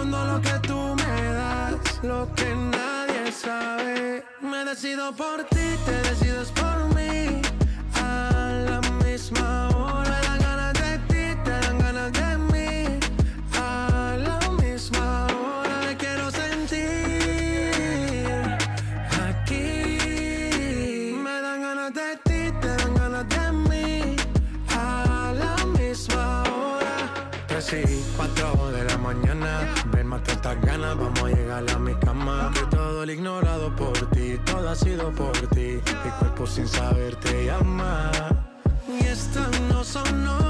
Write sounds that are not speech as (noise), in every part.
respondo lo que tú me das, lo que nadie sabe. Me decido por ti, te decides por mí. A la misma estas ganas, vamos a llegar a mi cama. Que todo el ignorado por ti, todo ha sido por ti. Mi cuerpo sin saber te llama. Y estas no son horas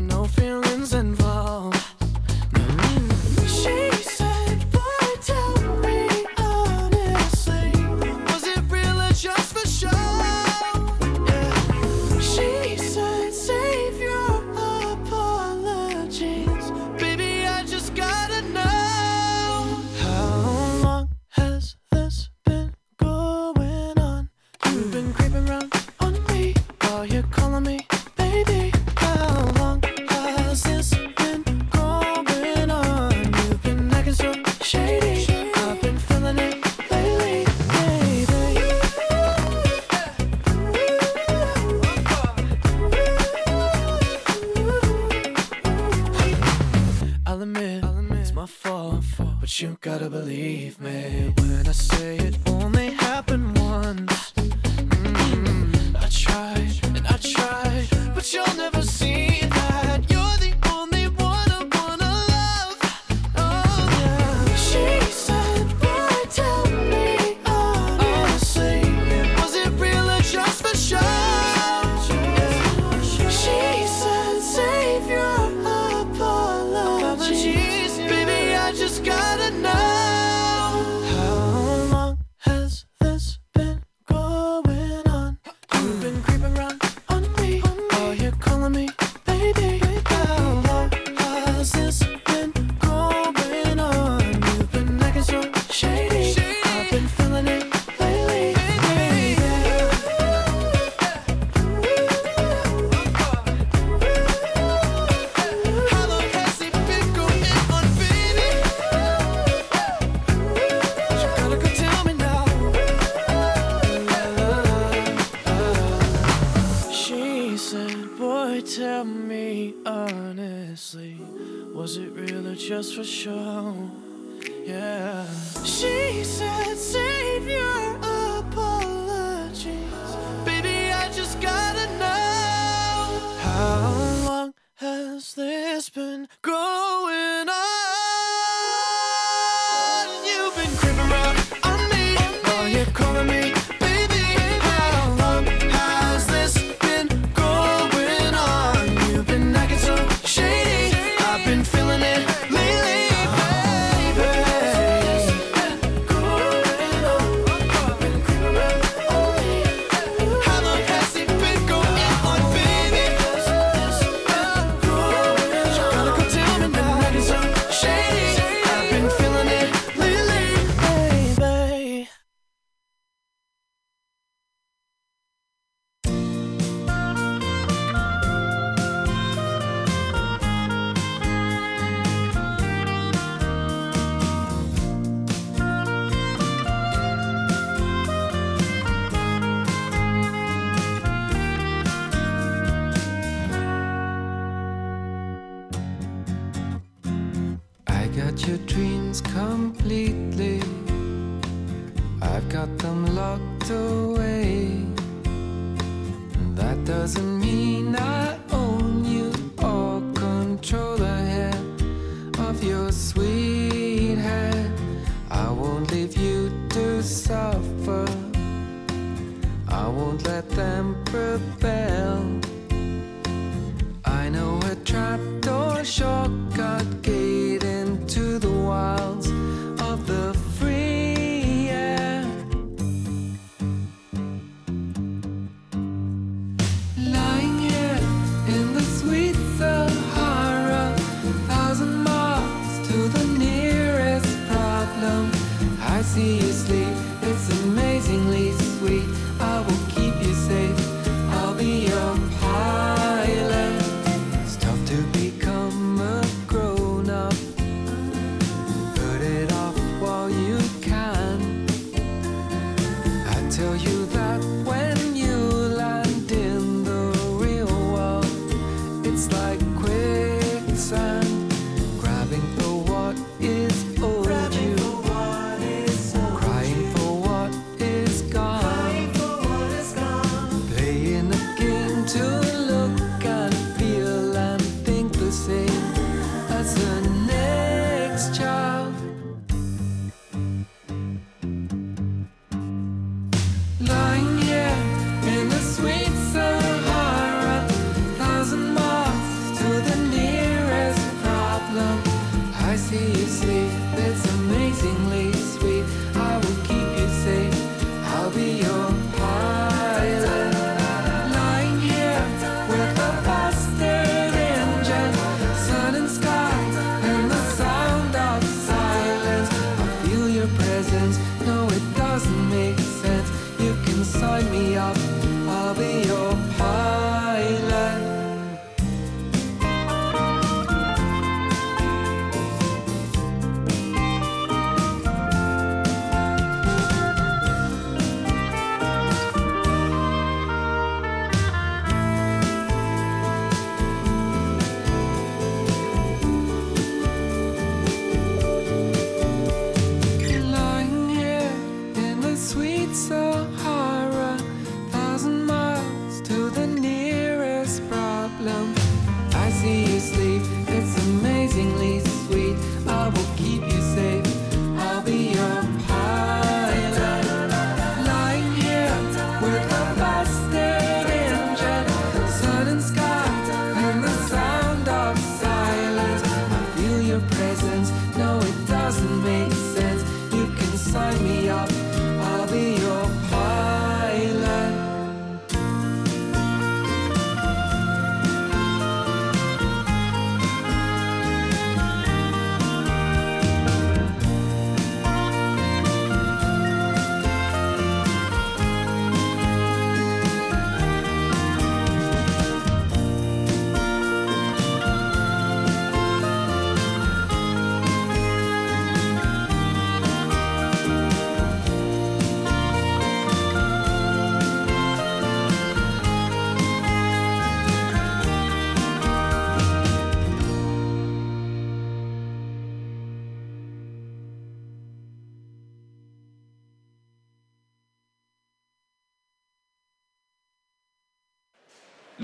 no feelings involved. your dreams completely. I've got them locked away. That doesn't mean I own you or control the head of your sweet head. I won't leave you to suffer. I won't let them prepare.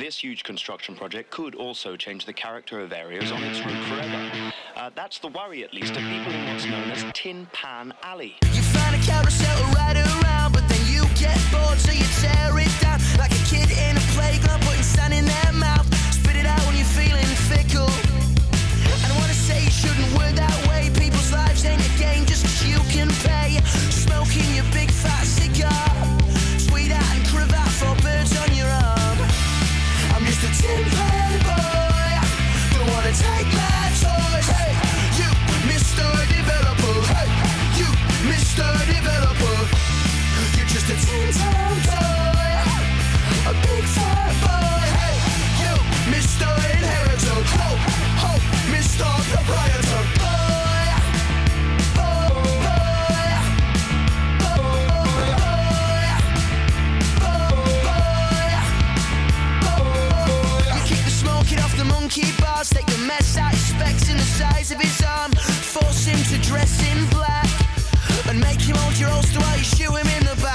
This huge construction project could also change the character of areas on its route forever. Uh, that's the worry, at least, of people in what's known as Tin Pan Alley. You find a carousel around, but then you get bored, so you tear it down. Like a kid in a playground, putting sand in their mouth. Spit it out when you're feeling fickle. I don't wanna say you shouldn't work that way. People's lives ain't a game just cause you can pay. Smoking your big fat cigar. scars that you mess out specs in the size of his arm. Force him to dress in black and make him hold your holster while you shoot him in the back.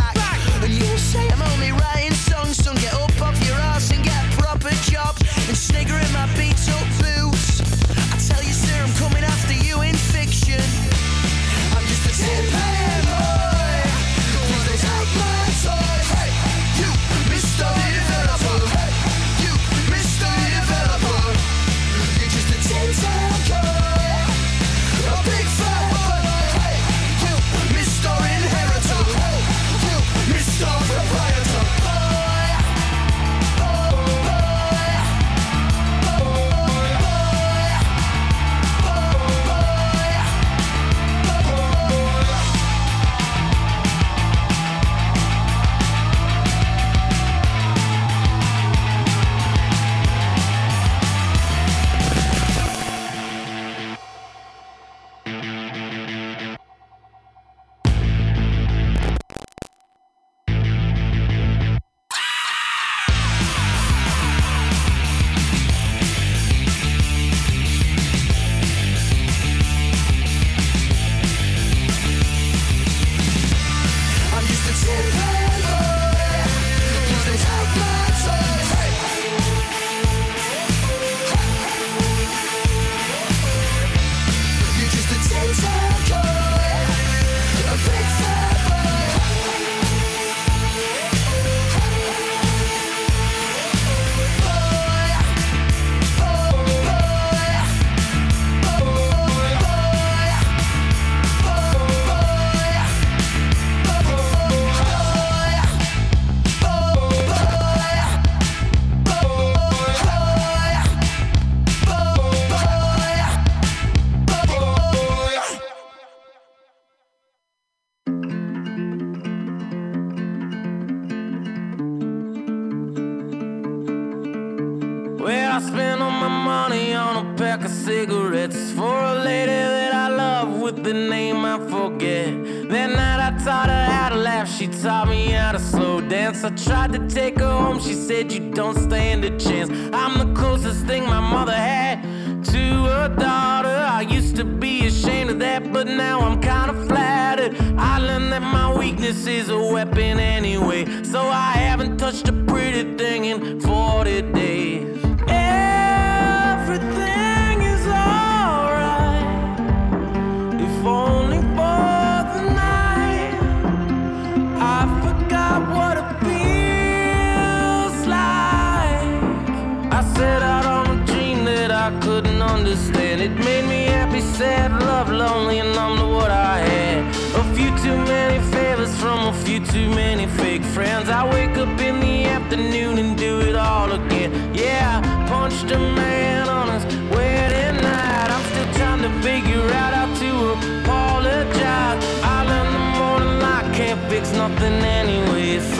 too many fake friends. I wake up in the afternoon and do it all again. Yeah, I punched a man on his wedding night. I'm still trying to figure out how to apologize. I learned the morning I can't fix nothing anyways.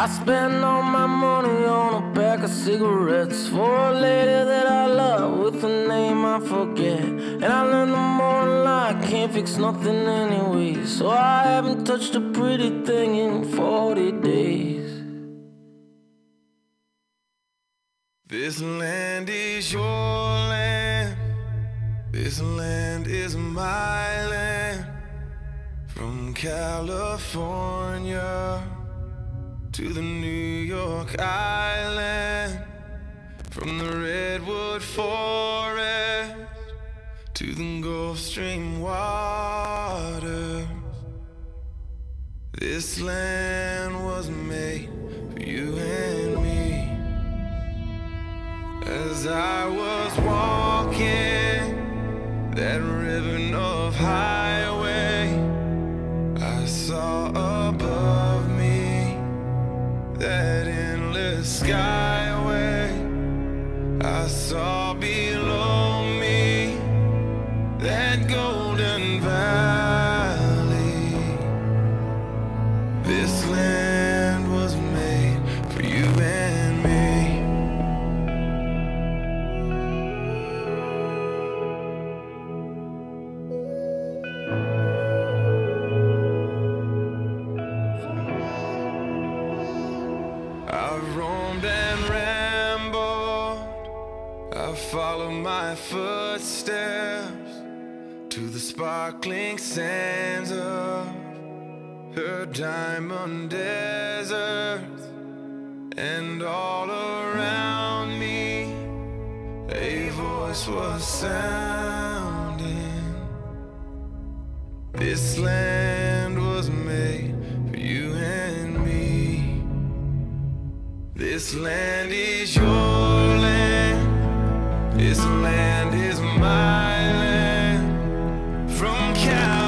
I spend all my money on a pack of cigarettes for a lady that I love with a name I forget. And I learned the more I can't fix nothing anyway. So I haven't touched a pretty thing in 40 days. This land is your land. This land is my land. From California to the New York Island, from the Redwood Forest to the Gulf Stream waters. This land was made for you and me. As I was walking that ribbon of highway, I saw that endless skyway. I saw. Sparkling sands of her diamond desert, and all around me a voice was sounding. This land was made for you and me. This land is your land. This land is my land. Yeah.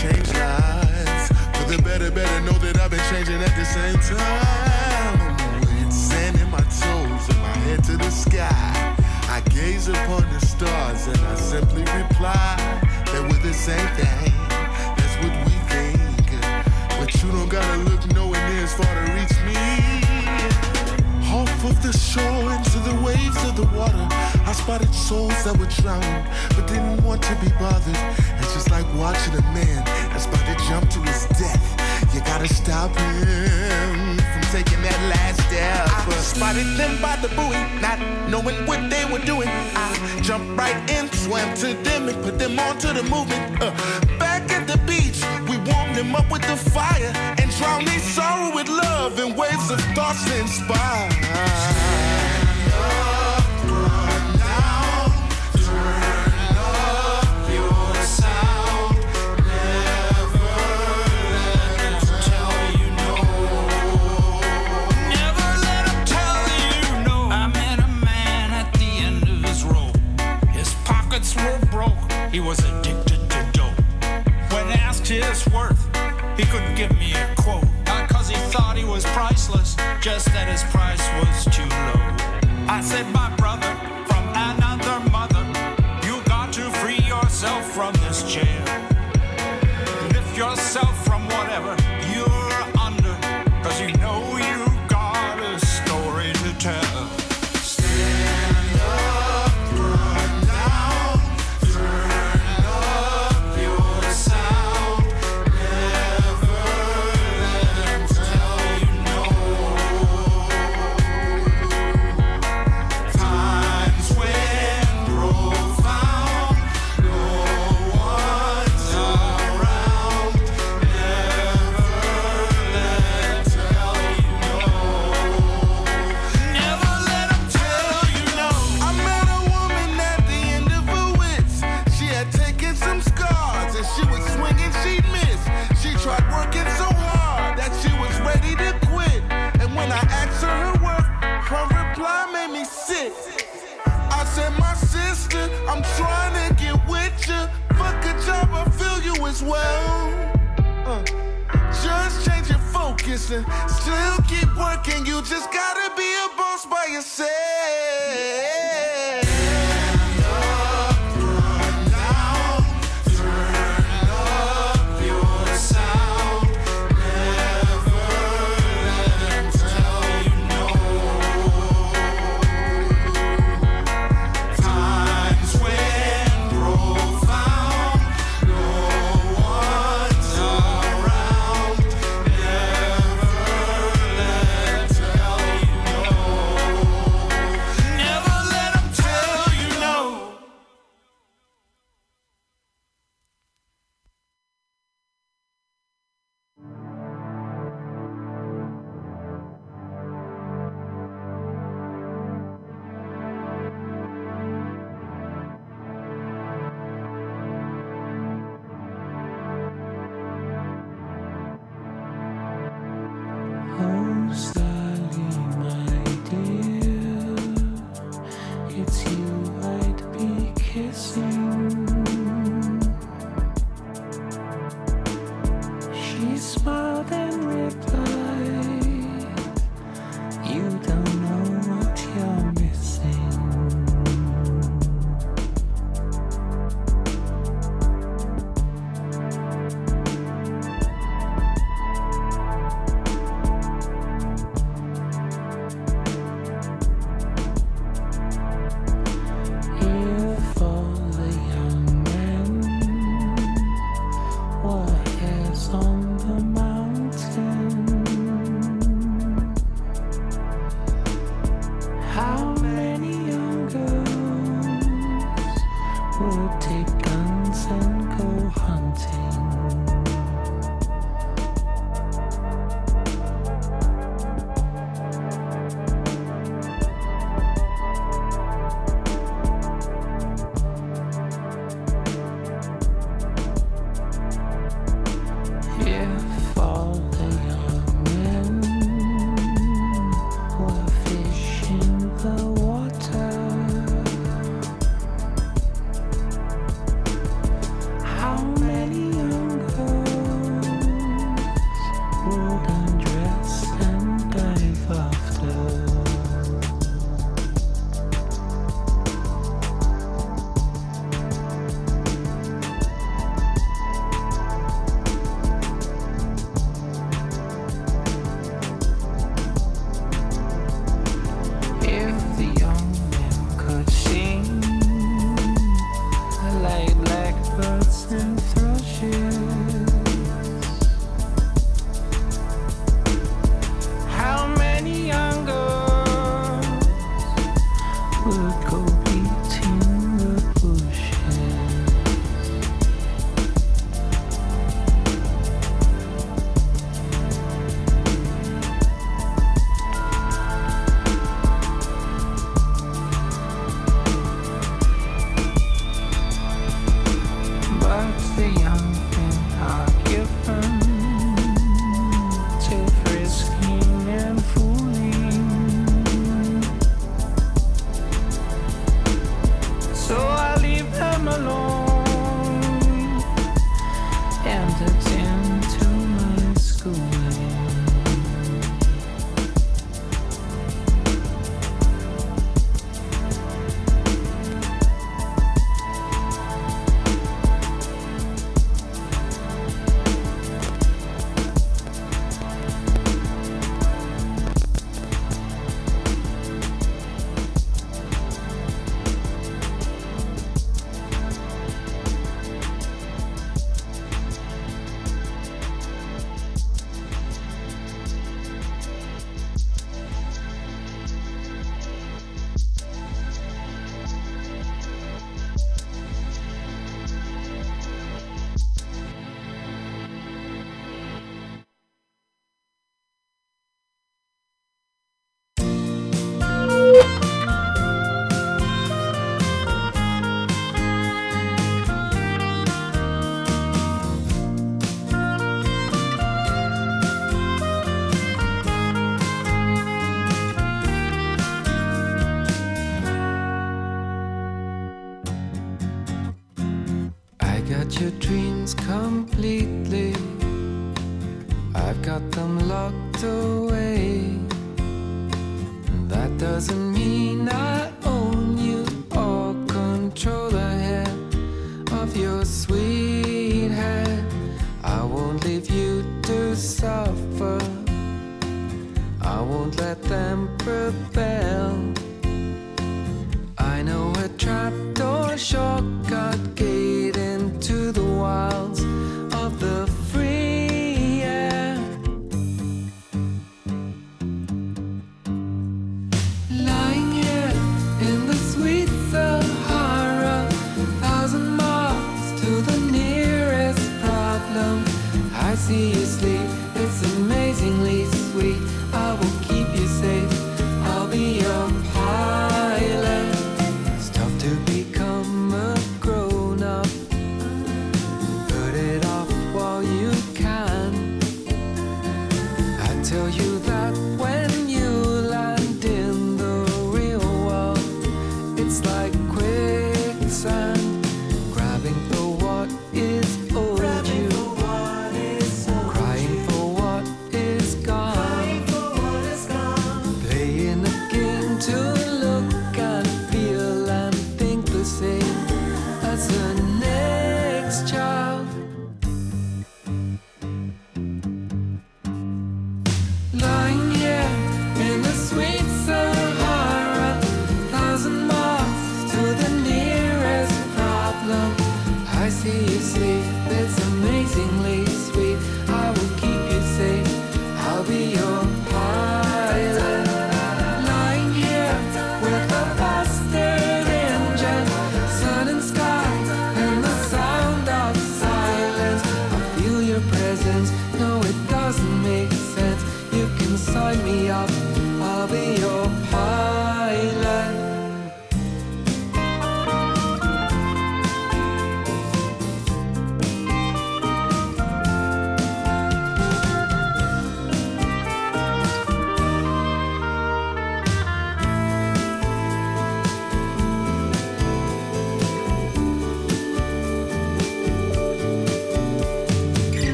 Change lives. For the better, better know that I've been changing at the same time. With sand in my toes and my head to the sky. I gaze upon the stars and I simply reply that we're the same thing. That's what we think. But you don't gotta look nowhere near as far to reach me. Off of the shore into the waves of the water, I spotted souls that were drowning, but didn't want to be bothered. Like watching a man that's about to jump to his death. You gotta stop him from taking that last step. I spotted them by the buoy, not knowing what they were doing. I jumped right in, swam to them, and put them onto the movement. Uh, back at the beach, we warmed them up with the fire and drowned their sorrow with love and waves of thoughts to inspire. He was addicted to dope. When asked his worth, he couldn't give me a quote. Not 'cause he thought he was priceless, just that his price was too low. I said, my brother,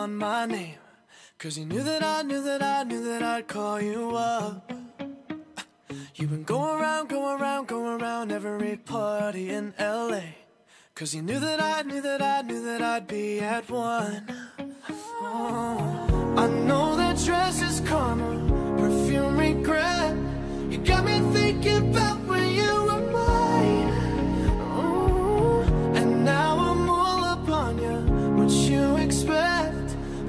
on my name. Cause you knew that I knew that I knew that I'd call you up. You've been going around, going around, going around every party in LA. Cause you knew that I knew that I knew that I'd be at one. Oh. I know that dress is karma, perfume regret. You got me thinking about when you were mine. Oh. And now I'm all up on you, what you expect.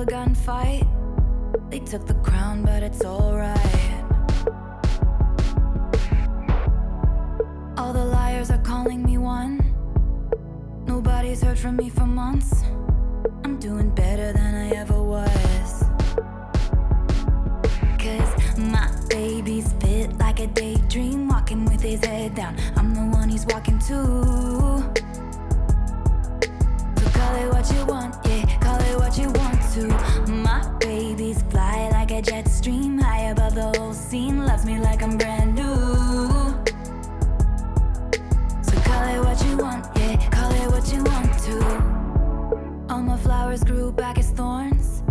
a gunfight. They took the crown, but it's alright. All the liars are calling me one. Nobody's heard from me for months. I'm doing better than I ever was. Cause my baby's fit like a daydream, walking with his head down. I'm the one he's walking to. Call it what you want, yeah, call it what you want to. My baby's fly like a jet stream, high above the whole scene. Loves me like I'm brand new. So call it what you want, yeah, call it what you want to. All my flowers grew back as thorns.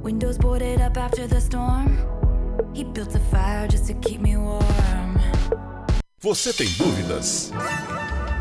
Windows boarded up after the storm. He built a fire just to keep me warm. Você tem dúvidas?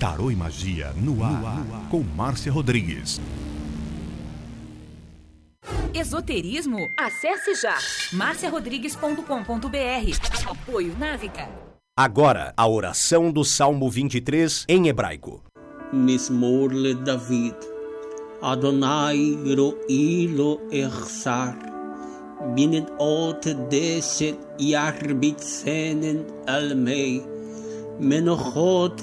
Tarô e Magia no ar, no ar. com Márcia Rodrigues. Esoterismo? Acesse já marciarodrigues.com.br. Apoio Návica. Agora, a oração do Salmo 23 em hebraico. Mismor le David. Adonai ro'i lo echsar. Binnen ot deset yarbitzenen almei. Menochot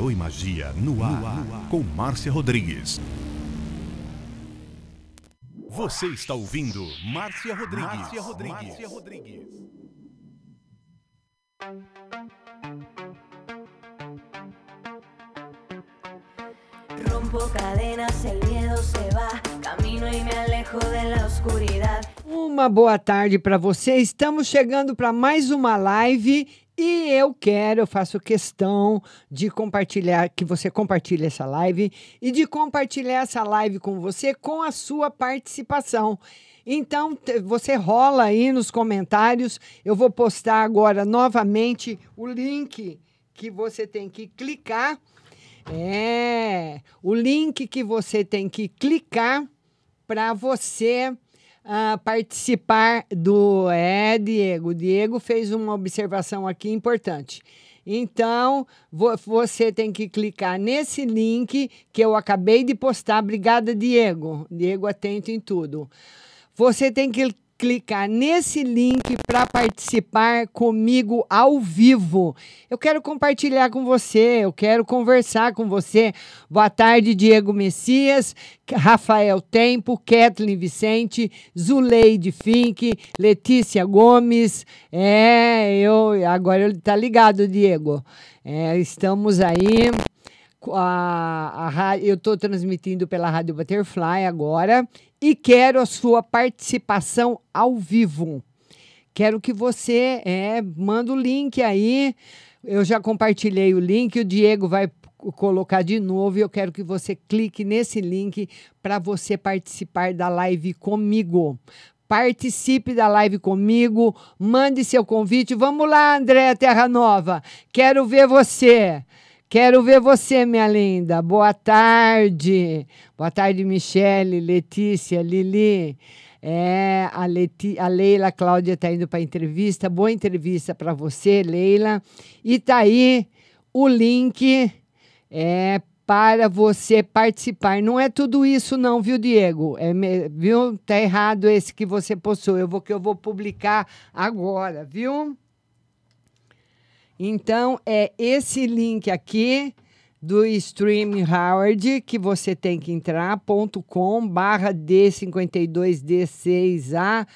Tarô e Magia no ar, no ar, com Márcia Rodrigues. Você está ouvindo Márcia Rodrigues. Márcia Rodrigues. Márcia Rodrigues. Rompo cadenas, el miedo se va, camino y me alejo de la oscuridad. Uma boa tarde para você. Estamos chegando para mais uma live e eu quero, eu faço questão de compartilhar, que você compartilhe essa live e de compartilhar essa live com você com a sua participação. Então, você rola aí nos comentários. Eu vou postar agora novamente o link que você tem que clicar. É, o link que você tem que clicar para você uh, participar do. É, Diego. Diego fez uma observação aqui importante. Então, vo você tem que clicar nesse link que eu acabei de postar. Obrigada, Diego. Diego, atento em tudo. Você tem que clicar nesse link para participar comigo ao vivo. Eu quero compartilhar com você, eu quero conversar com você. Boa tarde, Diego Messias, Rafael Tempo, Kathleen Vicente, Zuleide Fink, Letícia Gomes. É, eu agora ele tá ligado, Diego. É, estamos aí a, a, eu estou transmitindo pela Rádio Butterfly agora e quero a sua participação ao vivo. Quero que você é, manda o link aí. Eu já compartilhei o link, o Diego vai colocar de novo e eu quero que você clique nesse link para você participar da live comigo. Participe da live comigo, mande seu convite. Vamos lá, André Terra Nova. Quero ver você. Quero ver você, minha linda. Boa tarde. Boa tarde, Michele, Letícia, Lili. É, a, Leti, a Leila Cláudia está indo para a entrevista. Boa entrevista para você, Leila. E tá aí o link é, para você participar. Não é tudo isso não, viu, Diego? É, viu? Tá errado esse que você postou. Eu vou que eu vou publicar agora, viu? Então é esse link aqui do Stream Howard que você tem que entrar .com barra D52D6A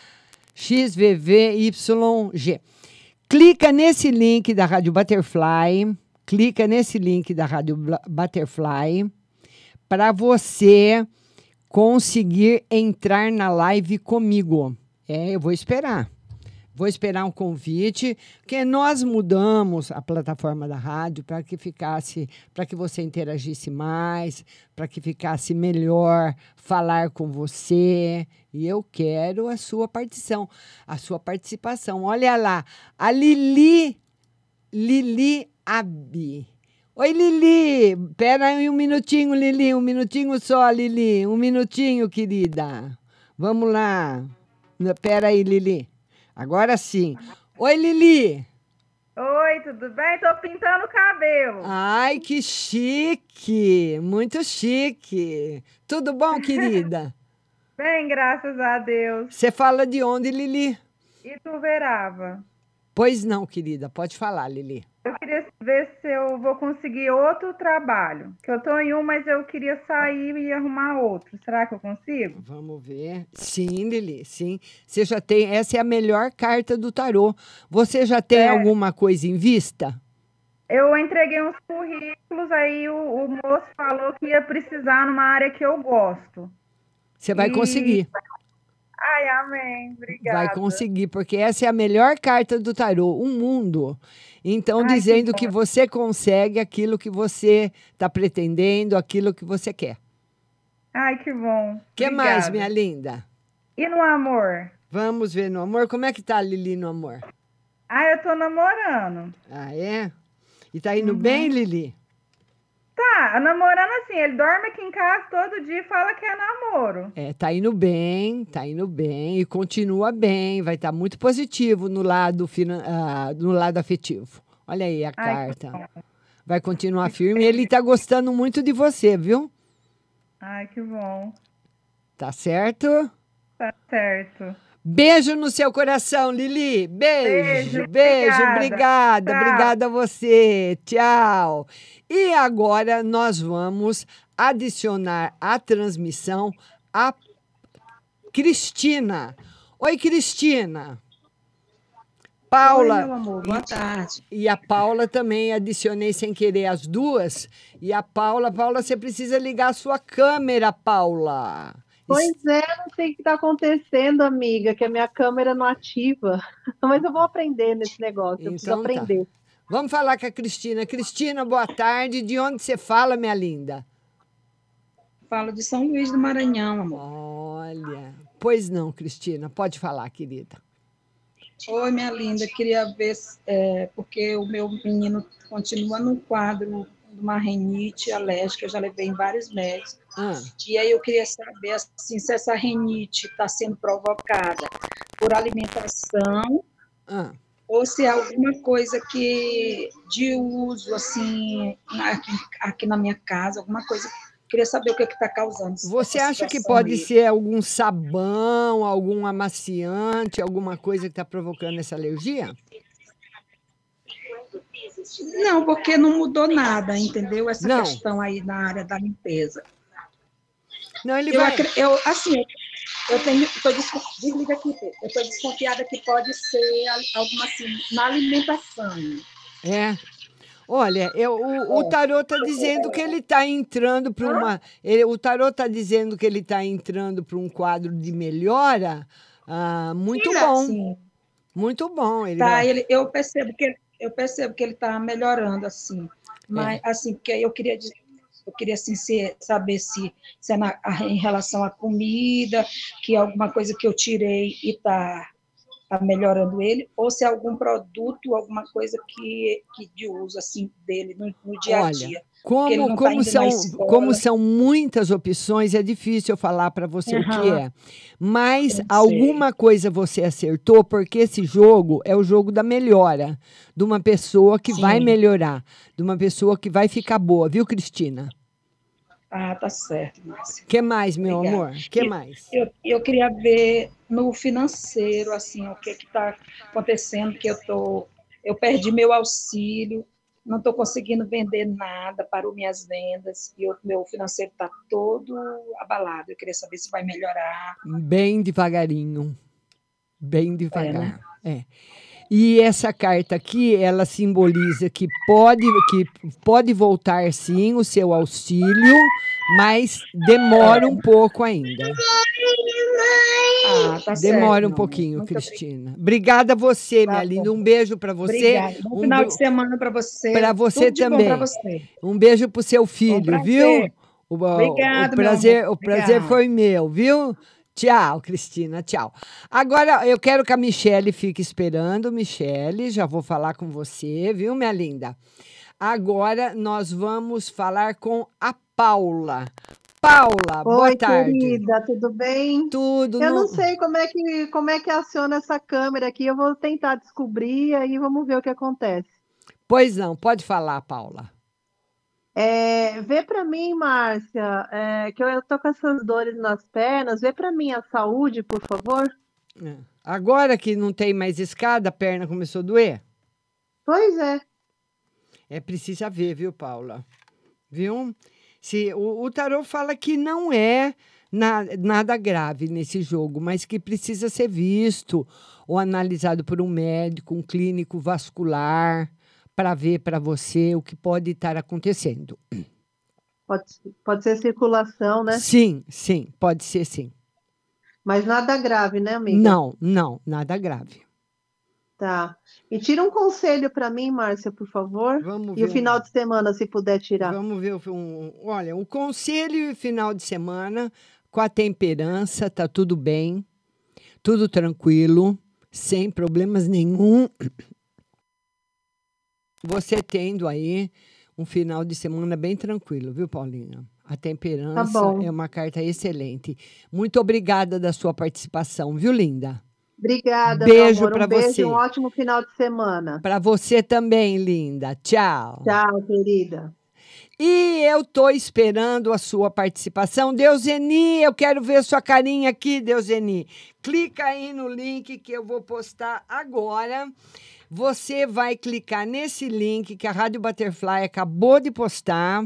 XVVYG. Clica nesse link da Rádio Butterfly, clica nesse link da Rádio Butterfly para você conseguir entrar na live comigo. É, eu vou esperar. Vou esperar um convite, porque nós mudamos a plataforma da rádio para que ficasse, para que você interagisse mais, para que ficasse melhor falar com você. E eu quero a sua partição, a sua participação. Olha lá, a Lili, Lili Abi. Oi, Lili. Pera aí um minutinho, Lili. Um minutinho só, Lili. Um minutinho, querida. Vamos lá. Pera aí, Lili. Agora sim. Oi, Lili. Oi, tudo bem? Tô pintando o cabelo. Ai, que chique. Muito chique. Tudo bom, (laughs) querida? Bem, graças a Deus. Você fala de onde, Lili? Ituverava. Pois não, querida. Pode falar, Lili. Eu queria ver se eu vou conseguir outro trabalho. Que eu tô em um, mas eu queria sair e arrumar outro. Será que eu consigo? Vamos ver. Sim, Lili, sim. Você já tem. Essa é a melhor carta do tarô. Você já tem É. alguma coisa em vista? Eu entreguei uns currículos, aí o, o moço falou que ia precisar numa área que eu gosto. Você vai E- conseguir. Ai, amém. Obrigada. Vai conseguir, porque essa é a melhor carta do tarô, um mundo. Então, Ai, que dizendo bom. que você consegue aquilo que você está pretendendo, aquilo que você quer. Ai, que bom. O que mais, minha linda? E no amor? Vamos ver no amor. Como é que tá a Lili no amor? Ah, eu tô namorando. Ah, é? E tá indo Uhum. bem, Lili? Tá, namorando assim, ele dorme aqui em casa todo dia e fala que é namoro. É, tá indo bem, tá indo bem e continua bem, vai estar muito positivo no lado, ah, no lado afetivo. Olha aí a Ai, carta. Vai continuar firme e ele tá gostando muito de você, viu? Ai, que bom. Tá certo? Tá certo. Beijo no seu coração, Lili. Beijo, Beijo, beijo, obrigada. obrigada, obrigada a você. Tchau. E agora nós vamos adicionar à transmissão a Cristina. Oi, Cristina. Paula. Oi, meu amor, boa tarde. E a Paula também adicionei sem querer as duas. E a Paula, Paula, você precisa ligar a sua câmera, Paula. Pois é, não sei o que está acontecendo, amiga, que a minha câmera não ativa. (laughs) Mas eu vou aprender nesse negócio, eu preciso Então tá. aprender. Vamos falar com a Cristina. Cristina, boa tarde. De onde você fala, minha linda? Falo de São Luís do Maranhão, amor. Olha. Pois não, Cristina. Pode falar, querida. Oi, minha linda, queria ver, é, porque o meu menino continua no quadro de uma renite alérgica, eu já levei em vários médicos. Ah, E aí eu queria saber assim, se essa renite está sendo provocada por alimentação ah. ou se é alguma coisa que de uso assim aqui, aqui na minha casa, alguma coisa. Queria saber o que está causando. Você acha que pode aí. ser algum sabão, algum amaciante, alguma coisa que está provocando essa alergia? Não, porque não mudou nada, entendeu? Essa Não. questão aí na área da limpeza. Não, ele eu, vai- eu assim, eu tenho, tô desliga aqui, eu estou desconfiada que pode ser al- alguma assim na alimentação. É. Olha, eu, o, o tarô está dizendo que ele está entrando para uma. ele- o tarô está dizendo que ele está entrando para um quadro de melhora ah, muito bom. Muito bom. Ele Tá, vai- ele, eu percebo que eu percebo que ele está melhorando assim, mas assim, porque eu queria dizer- eu queria assim, se- saber se, se é na- em relação à comida, que é alguma coisa que eu tirei e está tá melhorando ele, ou se é algum produto, alguma coisa que, que de uso assim dele no, no dia a dia. Como, não tá como, na são, como são muitas opções, é difícil eu falar para você o que é. Mas Eu alguma coisa você acertou, porque esse jogo é o jogo da melhora, de uma pessoa que vai Sim. melhorar, de uma pessoa que vai ficar boa, viu, Cristina? Ah, tá certo, Márcia. que mais, meu Obrigada. amor? que E- mais? Eu, eu queria ver no financeiro, assim, o que está acontecendo, que eu tô, eu perdi meu auxílio, não estou conseguindo vender nada, parou minhas vendas, e o meu financeiro está todo abalado. Eu queria saber se vai melhorar. Bem devagarinho. Bem devagar. né? É. E essa carta aqui, ela simboliza que pode, que pode voltar sim o seu auxílio, mas demora um pouco ainda. Ah, tá certo, Demora um meu pouquinho. Muito Cristina. Obrigada a você, minha Tá linda. bom. Um beijo para você. Obrigada. Bom Um final de semana para você. Para você Tudo também. você. Um beijo pro seu filho, viu? O, o- Obrigada, o meu prazer, o prazer foi meu, viu? Tchau, Cristina, tchau. Agora eu quero que a Michele fique esperando. Michele, já vou falar com você, viu, minha linda? Agora nós vamos falar com a Paula. Paula, boa Oi, tarde. querida, tudo bem? Tudo. Eu não não- sei como é que como é que aciona essa câmera aqui. Eu vou tentar descobrir aí vamos ver o que acontece. Pois não, pode falar, Paula. É, vê para mim, Márcia, é, que eu, eu tô com essas dores nas pernas. Vê para mim a saúde, por favor. É. Agora que não tem mais escada, a perna começou a doer? Pois é. É precisa ver, viu, Paula? Viu? Se, o, o tarô fala que não é na- nada grave nesse jogo, mas que precisa ser visto ou analisado por um médico, um clínico vascular, para ver para você o que pode estar acontecendo. Pode, pode ser circulação, né? Sim, sim, pode ser sim. Mas nada grave, né, amiga? Não, não, nada grave. Tá. E tira um conselho para mim, Márcia, por favor. Vamos E o um- final de semana, se puder tirar. Vamos ver um, olha, o conselho e final de semana com a temperança, tá tudo bem, tudo tranquilo, sem problemas nenhum. Você tendo aí um final de semana bem tranquilo, viu, Paulinha? A temperança Tá é uma carta excelente. Muito obrigada da sua participação, viu, linda? Obrigada, Beijo pra Um beijo você. um ótimo final de semana. Para você também, linda. Tchau. Tchau, querida. E eu tô esperando a sua participação. Deuseni, eu quero ver sua carinha aqui, Deuseni. Clica aí no link que eu vou postar agora. Você vai clicar nesse link que a Rádio Butterfly acabou de postar.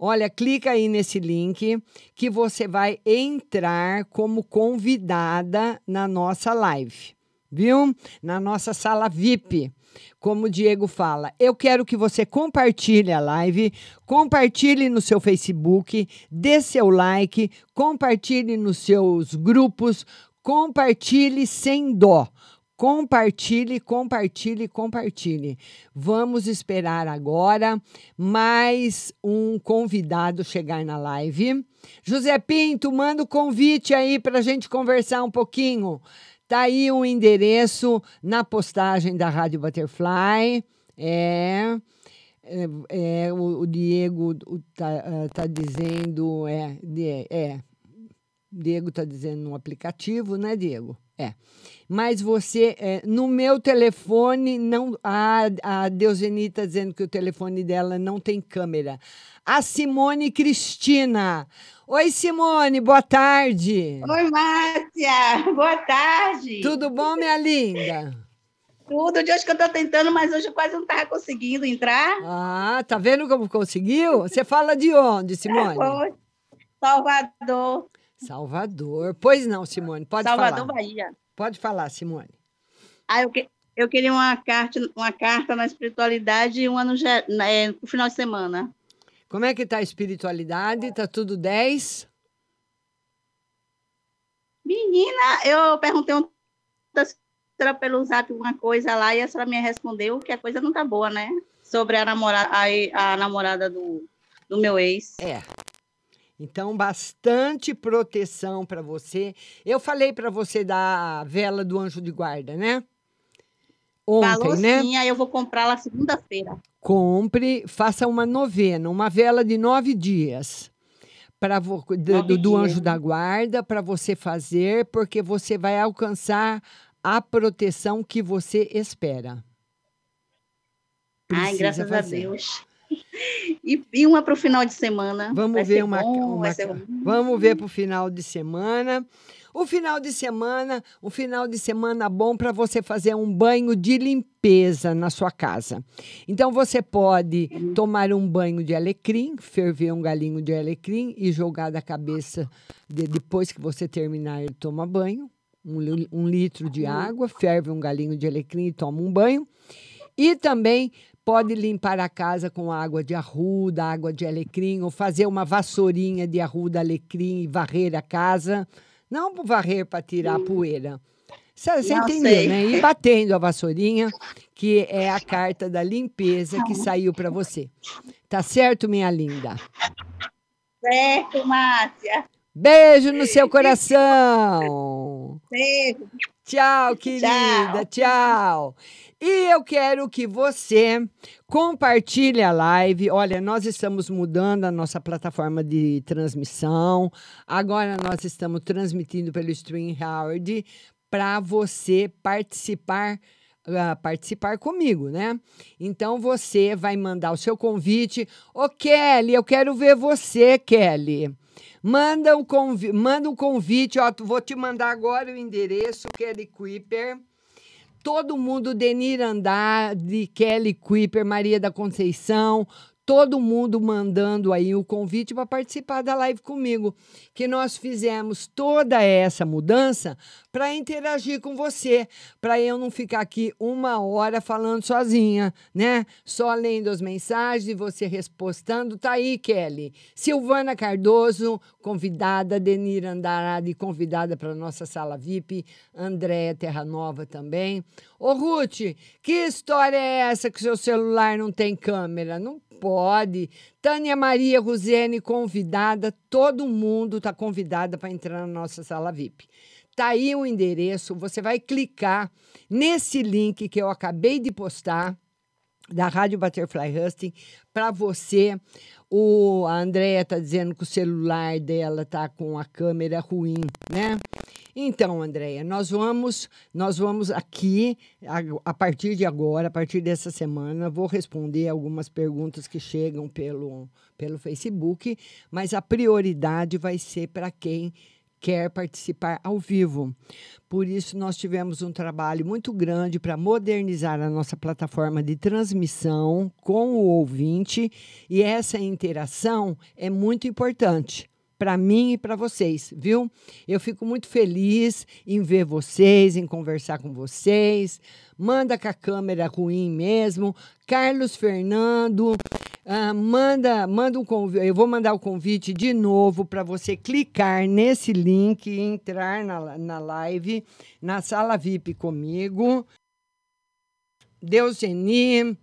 Olha, clica aí nesse link que você vai entrar como convidada na nossa live, viu? Na nossa sala VIP. Como o Diego fala, eu quero que você compartilhe a live, compartilhe no seu Facebook, dê seu like, compartilhe nos seus grupos, compartilhe sem dó. Compartilhe, compartilhe, compartilhe. Vamos esperar agora mais um convidado chegar na live. José Pinto, manda o convite aí para a gente conversar um pouquinho. Tá aí o endereço na postagem da Rádio Butterfly. É. É, é, o, o Diego o- tá, ah, tá dizendo. É, é. Diego tá dizendo no aplicativo, né, Diego? É. Mas você, é, no meu telefone, não. A, a Deuseni tá dizendo que o telefone dela não tem câmera. A Simone Cristina. Oi, Simone, boa tarde. Oi, Márcia. Boa tarde. Tudo bom, minha linda? Tudo. De hoje que eu tô tentando, mas hoje eu quase não tava conseguindo entrar. Ah, tá vendo como conseguiu? Você fala de onde, Simone? Foi. Salvador. Salvador. Pois não, Simone, pode Salvador, falar. Bahia. Pode falar, Simone. Ah, eu, que- eu queria uma carta, uma carta na espiritualidade e uma no, é, no final de semana. Como é que tá a espiritualidade? Tá tudo 10? Menina, eu perguntei um senhora pelo zap uma coisa lá e a senhora me respondeu que a coisa não tá boa, né? Sobre a namorada, a, a namorada do, do meu ex. É. Então, bastante proteção para você. Eu falei para você da vela do anjo de guarda, né? Ontem, Falou né? sim, aí eu vou comprar lá segunda-feira. Compre, faça uma novena, uma vela de nove dias. Pra, vo- do, do- do anjo né? da guarda para você fazer, porque você vai alcançar a proteção que você espera. Ai, Precisa graças a fazer. Deus. E, e uma para o final de semana. Vamos Vai ver uma, bom, uma- vamos ver para o final de semana. O final de semana, um final de semana bom para você fazer um banho de limpeza na sua casa. Então você pode tomar um banho de alecrim, ferver um galinho de alecrim e jogar da cabeça de- depois que você terminar de tomar banho. Um, um litro de água, ferve um galinho de alecrim e toma um banho. E também pode limpar a casa com água de arruda, água de alecrim, ou fazer uma vassourinha de arruda, alecrim e varrer a casa. Não varrer para tirar a poeira. Você você entendeu, né? E batendo a vassourinha, que é a carta da limpeza que saiu para você. Tá certo, minha linda? Certo, Márcia. Beijo no seu coração. Beijo. Tchau, querida. Tchau. E eu quero que você compartilhe a live. Olha, nós estamos mudando a nossa plataforma de transmissão. Agora nós estamos transmitindo pelo StreamYard para você participar ah, participar comigo, né? Então você vai mandar o seu convite. Ô Kelly, eu quero ver você, Kelly. Manda um, convi manda um convite, ó, vou te mandar agora o endereço, Kelly Kuiper. Todo mundo, Denir Andrade, Kelly Kuiper, Maria da Conceição, todo mundo mandando aí o convite para participar da live comigo, que nós fizemos toda essa mudança para interagir com você, para eu não ficar aqui uma hora falando sozinha, né? Só lendo as mensagens e você respostando. Tá aí, Kelly. Silvana Cardoso, convidada, Denir Andrade, convidada para nossa sala VIP, Andréa Terra Nova também. Ô, Ruth, que história é essa que seu celular não tem câmera? Não pode. Tânia Maria Rosene, convidada, todo mundo está convidada para entrar na nossa sala VIP. Tá aí o endereço, você vai clicar nesse link que eu acabei de postar da Rádio Butterfly Husting para você. O, a Andrea está dizendo que o celular dela tá com a câmera ruim, né? Então, Andréia, nós vamos, nós vamos aqui, a, a partir de agora, a partir dessa semana, vou responder algumas perguntas que chegam pelo, pelo Facebook, mas a prioridade vai ser para quem quer participar ao vivo. Por isso, nós tivemos um trabalho muito grande para modernizar a nossa plataforma de transmissão com o ouvinte, e essa interação é muito importante para mim e para vocês, viu? Eu fico muito feliz em ver vocês, em conversar com vocês. Manda com a câmera ruim mesmo. Carlos Fernando, ah, manda, manda um convite. Eu vou mandar o convite de novo para você clicar nesse link e entrar na, na live, na sala VIP comigo. Deus Geni.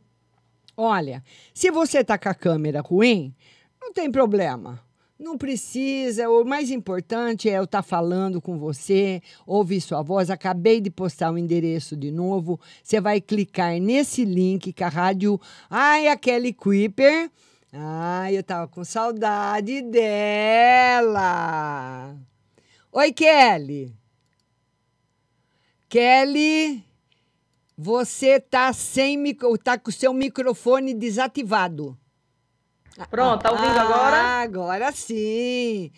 Olha, se você tá com a câmera ruim, não tem problema. Não precisa, o mais importante é eu estar falando com você, ouvir sua voz. Acabei de postar o endereço de novo. Você vai clicar nesse link que a rádio. Ai, a Kelly Kuiper. Ai, eu tava com saudade dela. Oi, Kelly. Kelly, você tá sem micro, tá com o seu microfone desativado. Pronto, tá ouvindo agora? Ah, agora sim.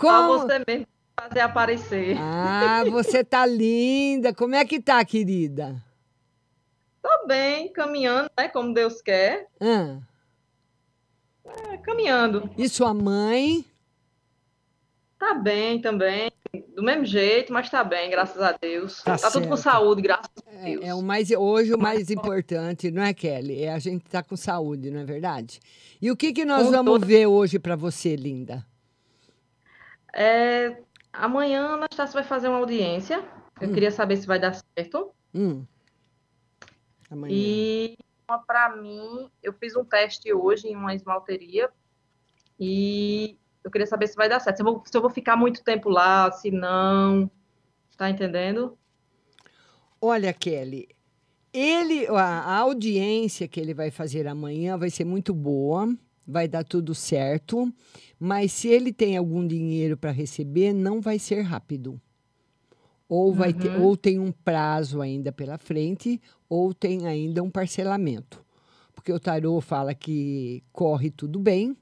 Só Como... você mesmo fazer aparecer. Ah, você tá linda. Como é que tá, querida? Tô bem, caminhando, né? Como Deus quer. Ah, É, caminhando. e sua mãe? Tá bem também. Do mesmo jeito, mas tá bem, graças a Deus. Tá Tá, tudo com saúde, graças a É, Deus. é o mais hoje o mais importante, não é, Kelly? É a gente estar com saúde, não é verdade? E o que que nós Com vamos ver hoje para você, linda? É, amanhã a Anastácia vai fazer uma audiência. Eu queria saber se vai dar certo. Hum. Amanhã. E uma para mim, eu fiz um teste hoje em uma esmalteria e eu queria saber se vai dar certo. Se eu vou, se eu vou ficar muito tempo lá, se não. Tá entendendo? Olha, Kelly, ele, a, audiência que ele vai fazer amanhã vai ser muito boa, vai dar tudo certo, mas se ele tem algum dinheiro para receber, não vai ser rápido. Ou, vai ter, Uhum. ou tem um prazo ainda pela frente, ou tem ainda um parcelamento. porque o tarô fala que corre tudo bem,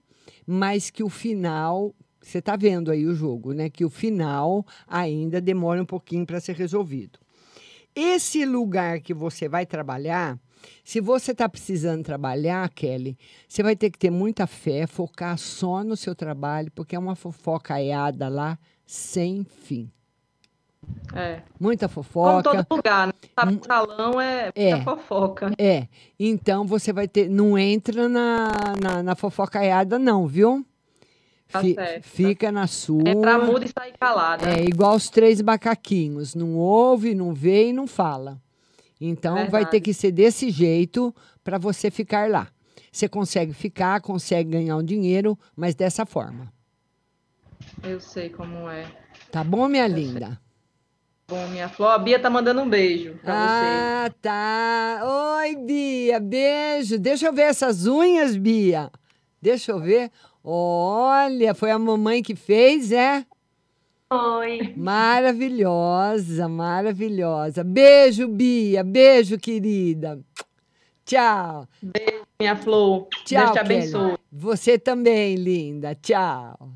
mas que o final, você está vendo aí o jogo, né? Que o final ainda demora um pouquinho para ser resolvido. Esse lugar que você vai trabalhar, se você está precisando trabalhar, Kelly, você vai ter que ter muita fé, focar só no seu trabalho, porque é uma fofocaiada lá sem fim. É. Muita Como fofoca. todo lugar, né? Sabe, salão é, É. muita fofoca. É, então você vai ter. Não entra na, na, na fofocaiada, não, viu? Tá certo. fica na sua. Entrar muda e sair calada. É igual os três macaquinhos. Não ouve, não vê e não fala. Então vai Verdade. ter que ser desse jeito para você ficar lá. Você consegue ficar, consegue ganhar um dinheiro, mas dessa forma. Eu sei como é. Tá bom, minha linda? Bom, minha flor, a Bia tá mandando um beijo pra Ah, tá. Oi, Bia, beijo. Deixa eu ver essas unhas, Bia. Deixa eu ver. Olha, foi a mamãe que fez, é? Oi. Maravilhosa, maravilhosa. Beijo, Bia. Beijo, querida. Tchau. Beijo, minha flor. Tchau, Deus te Kelly. abençoe. Você também, linda. Tchau.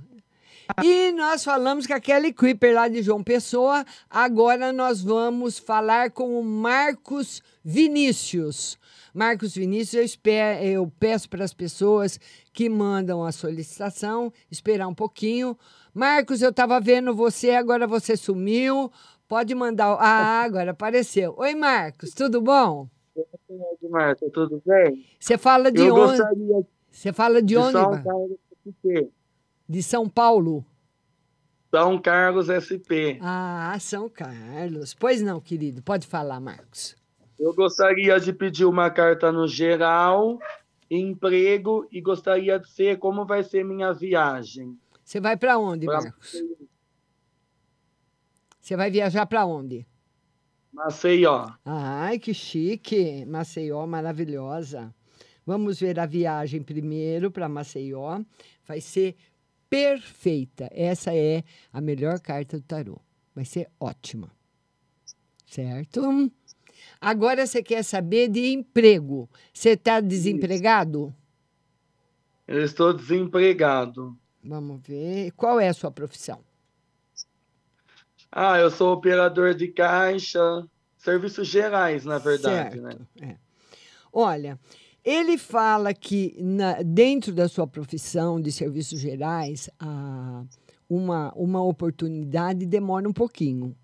E nós falamos com a Kelly Creeper lá de João Pessoa. Agora nós vamos falar com o Marcos Vinícius. Marcos Vinícius, eu, espe- eu peço para as pessoas que mandam a solicitação esperar um pouquinho. Marcos, eu estava vendo você, agora você sumiu. Pode mandar. Ah, agora apareceu. Oi, Marcos, tudo bom? Marta, tudo bem? Você fala de Eu onde? Você fala de, de onde? De São Paulo. São Carlos SP. Ah, São Carlos. Pois não, querido. Pode falar, Marcos. Eu gostaria de pedir uma carta no geral, emprego e gostaria de ser como vai ser minha viagem. Você vai para onde, Pra Marcos? Você vai viajar para onde? Maceió. Ai, que chique. Maceió, maravilhosa. Vamos ver a viagem primeiro para Maceió. Vai ser perfeita. Essa é a melhor carta do tarô. Vai ser ótima. Certo? Agora você quer saber de emprego. Você está desempregado? Eu estou desempregado. Vamos ver. Qual é a sua profissão? Ah, eu sou operador de caixa, serviços gerais, na verdade, né? Certo, é. Olha, ele fala que na- dentro da sua profissão de serviços gerais, a- uma, uma oportunidade demora um pouquinho.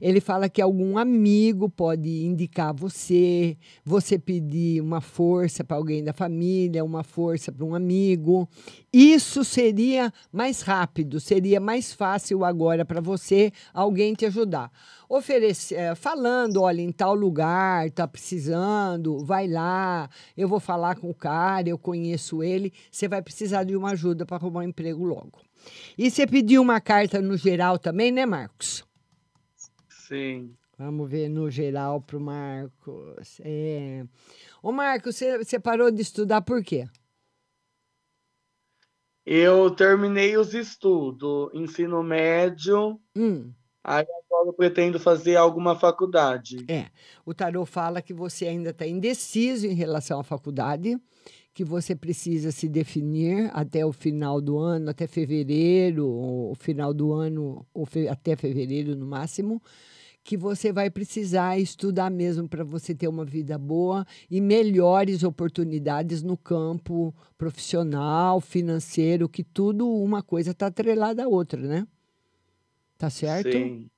Ele fala que algum amigo pode indicar você, você pedir uma força para alguém da família, uma força para um amigo. Isso seria mais rápido, seria mais fácil agora para você alguém te ajudar. Oferecer, eh, falando, olha, em tal lugar, está precisando, vai lá, eu vou falar com o cara, eu conheço ele, você vai precisar de uma ajuda para arrumar um emprego logo. E você pediu uma carta no geral também, né, Marcos? Sim. Vamos ver no geral para o Marcos. É. Ô, Marcos, você, parou de estudar por quê? Eu terminei os estudos, ensino médio, Hum. aí agora eu pretendo fazer alguma faculdade. É, o tarô fala que você ainda está indeciso em relação à faculdade, que você precisa se definir até o final do ano, até fevereiro, ou o final do ano, ou fe- até fevereiro no máximo, que você vai precisar estudar mesmo para você ter uma vida boa e melhores oportunidades no campo profissional, financeiro, que tudo uma coisa está atrelada à outra, né? Tá certo? Sim.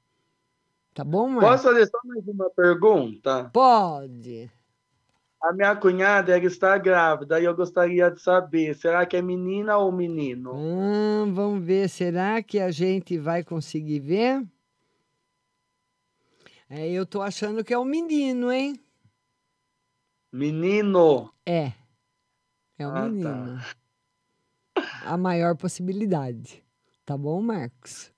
Tá bom, Marcos? Posso fazer só mais uma pergunta? Pode. A minha cunhada ela está grávida e eu gostaria de saber, será que é menina ou menino? Ah, vamos ver, será que a gente vai conseguir ver? É, eu tô achando que é um menino, hein? Menino. É. É um Ah, tá. menino. A maior possibilidade. Tá bom, Marcos?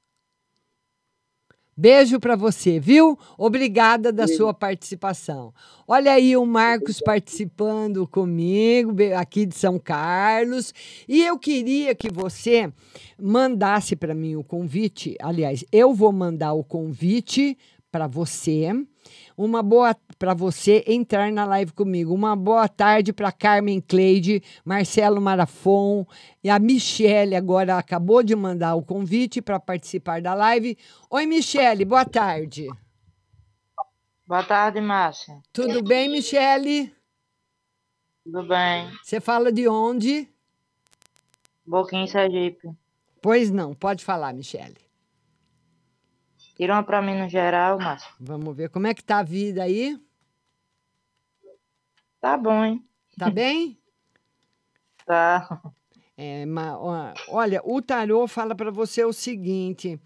Beijo para você, viu? Obrigada da sua participação. Olha aí o Marcos participando comigo, aqui de São Carlos. E eu queria que você mandasse para mim o convite. Aliás, eu vou mandar o convite para você. Uma boa para você entrar na live comigo. Uma boa tarde para Carmen Cleide, Marcelo Marafon e a Michele agora acabou de mandar o convite para participar da live. Oi, Michele, boa tarde. Boa tarde, Márcia. Tudo bem, Michele? Tudo bem. Você fala de onde? Boquinha Sergipe. Pois não, pode falar, Michele. Tira uma pra mim no geral, Márcia. Vamos ver como é que tá a vida aí. Tá bom, hein? Tá bem? (laughs) Tá. É, ma- ó, olha, o tarô fala para você o seguinte.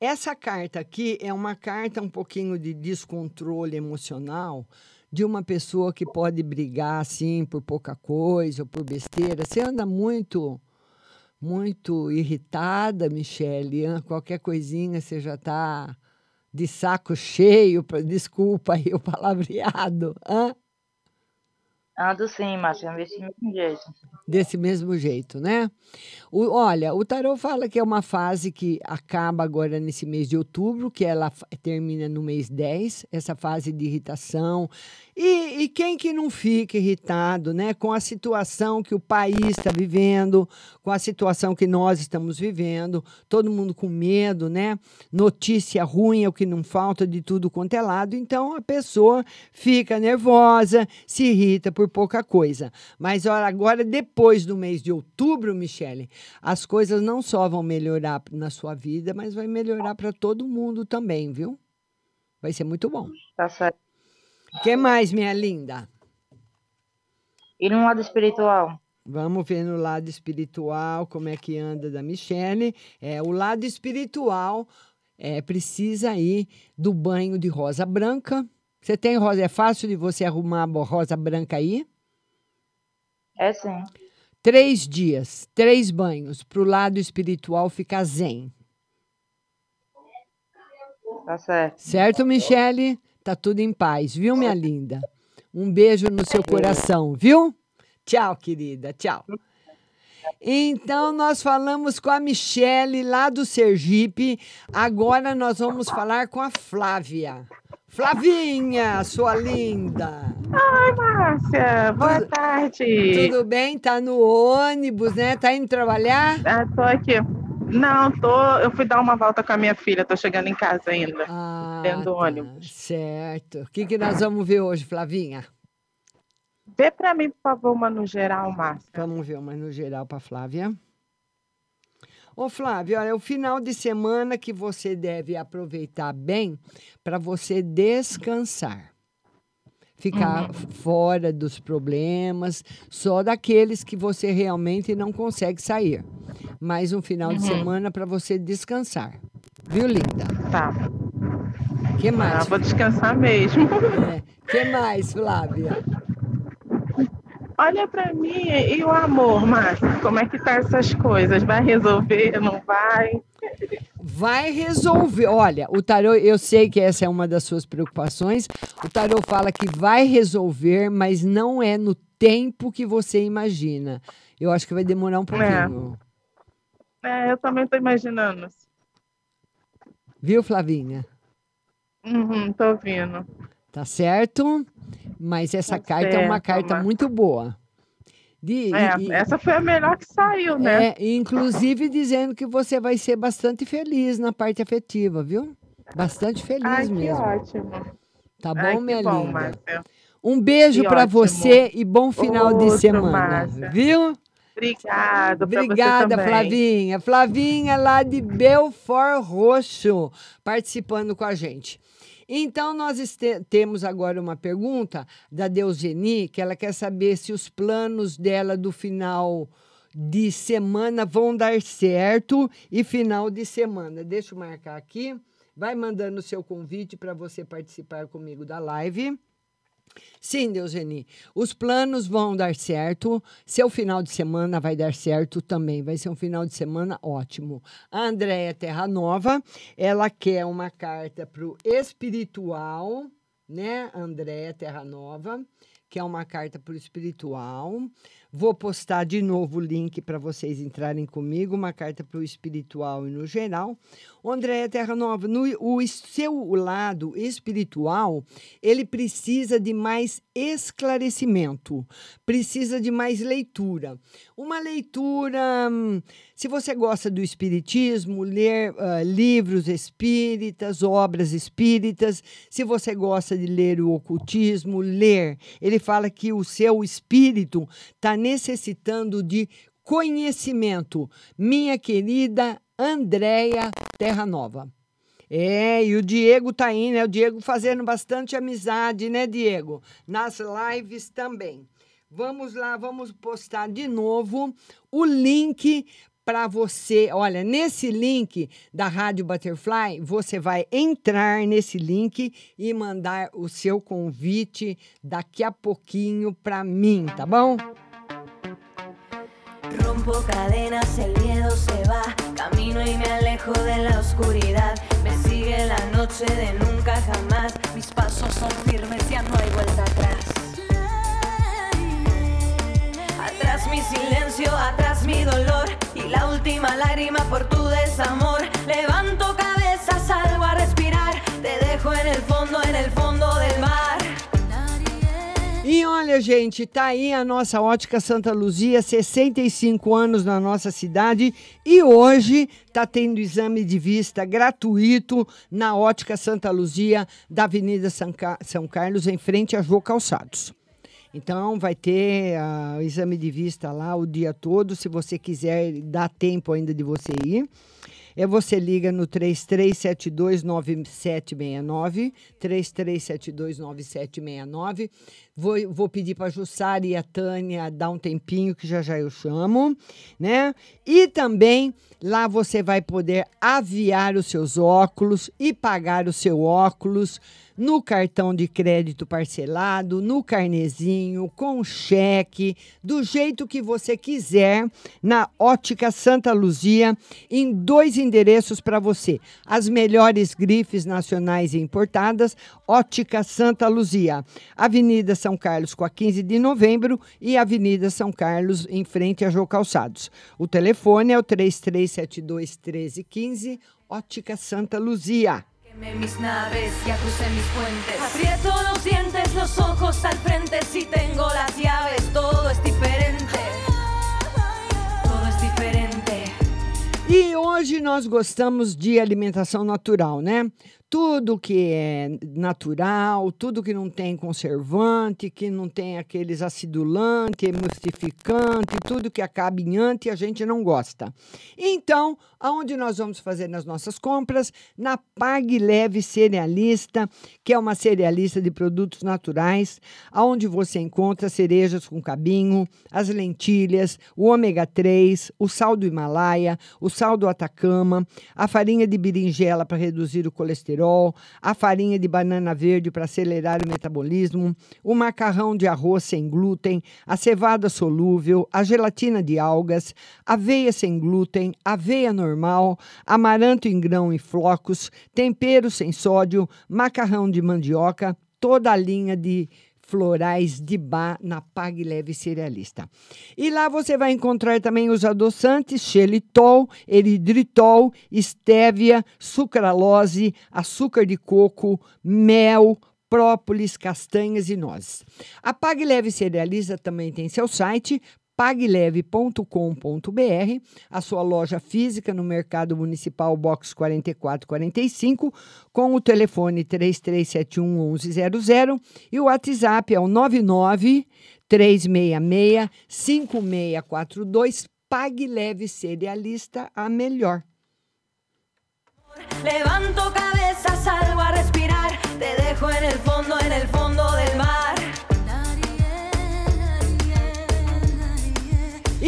Essa carta aqui é uma carta um pouquinho de descontrole emocional de uma pessoa que pode brigar assim por pouca coisa ou por besteira. Você anda muito muito irritada, Michele. Qualquer coisinha você já está de saco cheio, pra- desculpa aí o palavreado. hã? Ando sim, Márcia. Desse mesmo jeito. desse mesmo jeito, né? O- olha, o tarô fala que é uma fase que acaba agora nesse mês de outubro, que ela termina no mês 10, essa fase de irritação. E, e quem que não fica irritado, né? Com a situação que o país está vivendo, com a situação que nós estamos vivendo, todo mundo com medo, né? Notícia ruim é o que não falta de tudo quanto é lado, então a pessoa fica nervosa, se irrita por pouca coisa. Mas olha, agora, depois do mês de outubro, Michele, as coisas não só vão melhorar na sua vida, mas vai melhorar para todo mundo também, viu? Vai ser muito bom. Tá certo. O que mais, minha linda? E no lado espiritual? Vamos ver no lado espiritual como é que anda da Michele. É, o lado espiritual é, precisa aí do banho de rosa branca. Você tem rosa? É fácil de você arrumar a rosa branca aí? É sim. Três dias, três banhos, para o lado espiritual ficar zen. Tá certo. Certo, Michele? Tá tudo em paz, viu, minha linda? Um beijo no seu coração, viu? Tchau, querida. Tchau. Então, nós falamos com a Michele lá do Sergipe. Agora nós vamos falar com a Flávia. Flavinha, sua linda. Ai, Márcia, boa Tudo- tarde. Tudo bem? Tá no ônibus, né? Tá indo trabalhar? Ah, tô aqui. Não, tô. Eu fui dar uma volta com a minha filha, tô chegando em casa ainda. Ah, dentro do tá. ônibus. Certo. O que, que nós vamos ver hoje, Flavinha? Vê pra mim, por favor, uma no geral, Márcia. Vamos ver uma no geral para Flávia. Ô, Flávia, olha, é o final de semana que você deve aproveitar bem para você descansar. Ficar fora dos problemas, só daqueles que você realmente não consegue sair. Mais um final de Uhum. semana para você descansar. Viu, linda? Tá. que mais? Ah, vou descansar mesmo. (laughs) É. que mais, Flávia? Olha pra mim e o amor, Márcia. Como é que tá essas coisas? Vai resolver? Não vai? Vai resolver. Olha, o tarô, eu sei que essa é uma das suas preocupações. O tarô fala que vai resolver, mas não é no tempo que você imagina. Eu acho que vai demorar um pouquinho. É, eu também tô imaginando. Viu, Flavinha? Uhum, tô ouvindo. Tá certo? Mas essa Tá carta é uma certo, carta Mar- muito boa. De- É, e- essa foi a melhor que saiu, né? É, inclusive dizendo que você vai ser bastante feliz na parte afetiva, viu? Bastante feliz Ai, que mesmo. ótimo. Tá bom, Ai, que minha bom, linda? Márcia. Um beijo Que para você e bom final de Outro, semana, Márcia. viu? Você Obrigada. Flavinha. Flavinha lá de Belfort Roxo, participando com a gente. Então, nós este- temos agora uma pergunta da Deuseni, que ela quer saber se os planos dela do final de semana vão dar certo e final de semana. Deixa eu marcar aqui. Vai mandando o seu convite para você participar comigo da live. Sim, Deuseni, os planos vão dar certo. Seu final de semana vai dar certo também. Vai ser um final de semana ótimo. A Andréia Terra Nova, ela quer uma carta para o espiritual, né? Andréia Terra Nova. que é uma carta para o espiritual. Vou postar de novo o link para vocês entrarem comigo, uma carta para o espiritual e no geral. O Andréia Terra Nova, no o seu lado espiritual, ele precisa de mais esclarecimento, precisa de mais leitura. Uma leitura, hum, se você gosta do espiritismo, ler ah, livros espíritas, obras espíritas, se você gosta de ler o ocultismo, ler. Ele fala que o seu espírito está necessitando de conhecimento. Minha querida Andréia Terra Nova. É, e o Diego tá aí, né? O Diego fazendo bastante amizade, né, Diego? Nas lives também. Vamos lá, vamos postar de novo o link para você. Olha, nesse link da Rádio Butterfly, você vai entrar nesse link e mandar o seu convite daqui a pouquinho para mim, tá bom? Rompo cadenas, el miedo se va. Camino y me alejo de la oscuridad. Me sigue la noche de nunca jamás. Mis pasos son firmes, ya no hay vuelta atrás. Mi silencio, atrás mi dolor. Y la última lágrima por tu desamor. Levanto cabeza, salgo a respirar. Te dejo en el fondo, en el fondo del mar. E olha, gente, tá aí a nossa Ótica Santa Luzia, 65 anos na nossa cidade e hoje tá tendo exame de vista gratuito na Ótica Santa Luzia da Avenida São, Ca- São Carlos, em frente a Jô Calçados. Então, vai ter ah, o exame de vista lá o dia todo, se você quiser, dá tempo ainda de você ir. É você liga no 33729769, 33729769. Vou, vou pedir para a Jussara e a Tânia dar um tempinho, que já já eu chamo, né? E também lá você vai poder aviar os seus óculos e pagar o seu óculos no cartão de crédito parcelado, no carnezinho, com cheque, do jeito que você quiser, na Ótica Santa Luzia, em dois endereços para você. As melhores grifes nacionais e importadas, Ótica Santa Luzia, Avenida São Carlos com a 15 de novembro e Avenida São Carlos em frente a Jô Calçados. O telefone é o 3372 1315, Ótica Santa Luzia. Mis naves, ya crucé mis puentes. Aprieto los dientes, los ojos al frente. Si tengo las llaves, todo es diferente. Todo es diferente. E hoje nós gostamos de alimentação natural, né? Tudo que é natural, tudo que não tem conservante, que não tem aqueles acidulante, emulsificante, tudo que acaba em ante, a gente não gosta. Então, aonde nós vamos fazer as nossas compras? Na Pague Leve Cerealista, que é uma cerealista de produtos naturais, aonde você encontra cerejas com cabinho, as lentilhas, o ômega 3, o sal do Himalaia, o sal do Atacama, a farinha de berinjela para reduzir o colesterol, a farinha de banana verde para acelerar o metabolismo, o macarrão de arroz sem glúten, a cevada solúvel, a gelatina de algas, aveia sem glúten, aveia normal, amaranto em grão e flocos, tempero sem sódio, macarrão de mandioca, toda a linha de florais de bar na Pag Leve Cerealista. E lá você vai encontrar também os adoçantes xelitol, eridritol, estévia, sucralose, açúcar de coco, mel, própolis, castanhas e nozes. A Pag Leve Cerealista também tem seu site pagleve.com.br, a sua loja física no Mercado Municipal Box 4445, com o telefone 3371 1100 e o WhatsApp é o 99 366 5642. Pague Leve Cerealista, a melhor. Levanto cabeza, salgo a respirar. Te dejo en el fondo, en el fondo del mar.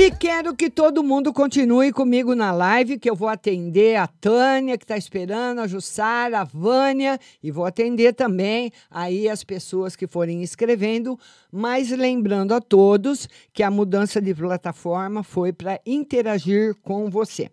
E quero que todo mundo continue comigo na live, que eu vou atender a Tânia, que está esperando, a Jussara, a Vânia, e vou atender também aí as pessoas que forem escrevendo, mas lembrando a todos que a mudança de plataforma foi para interagir com você.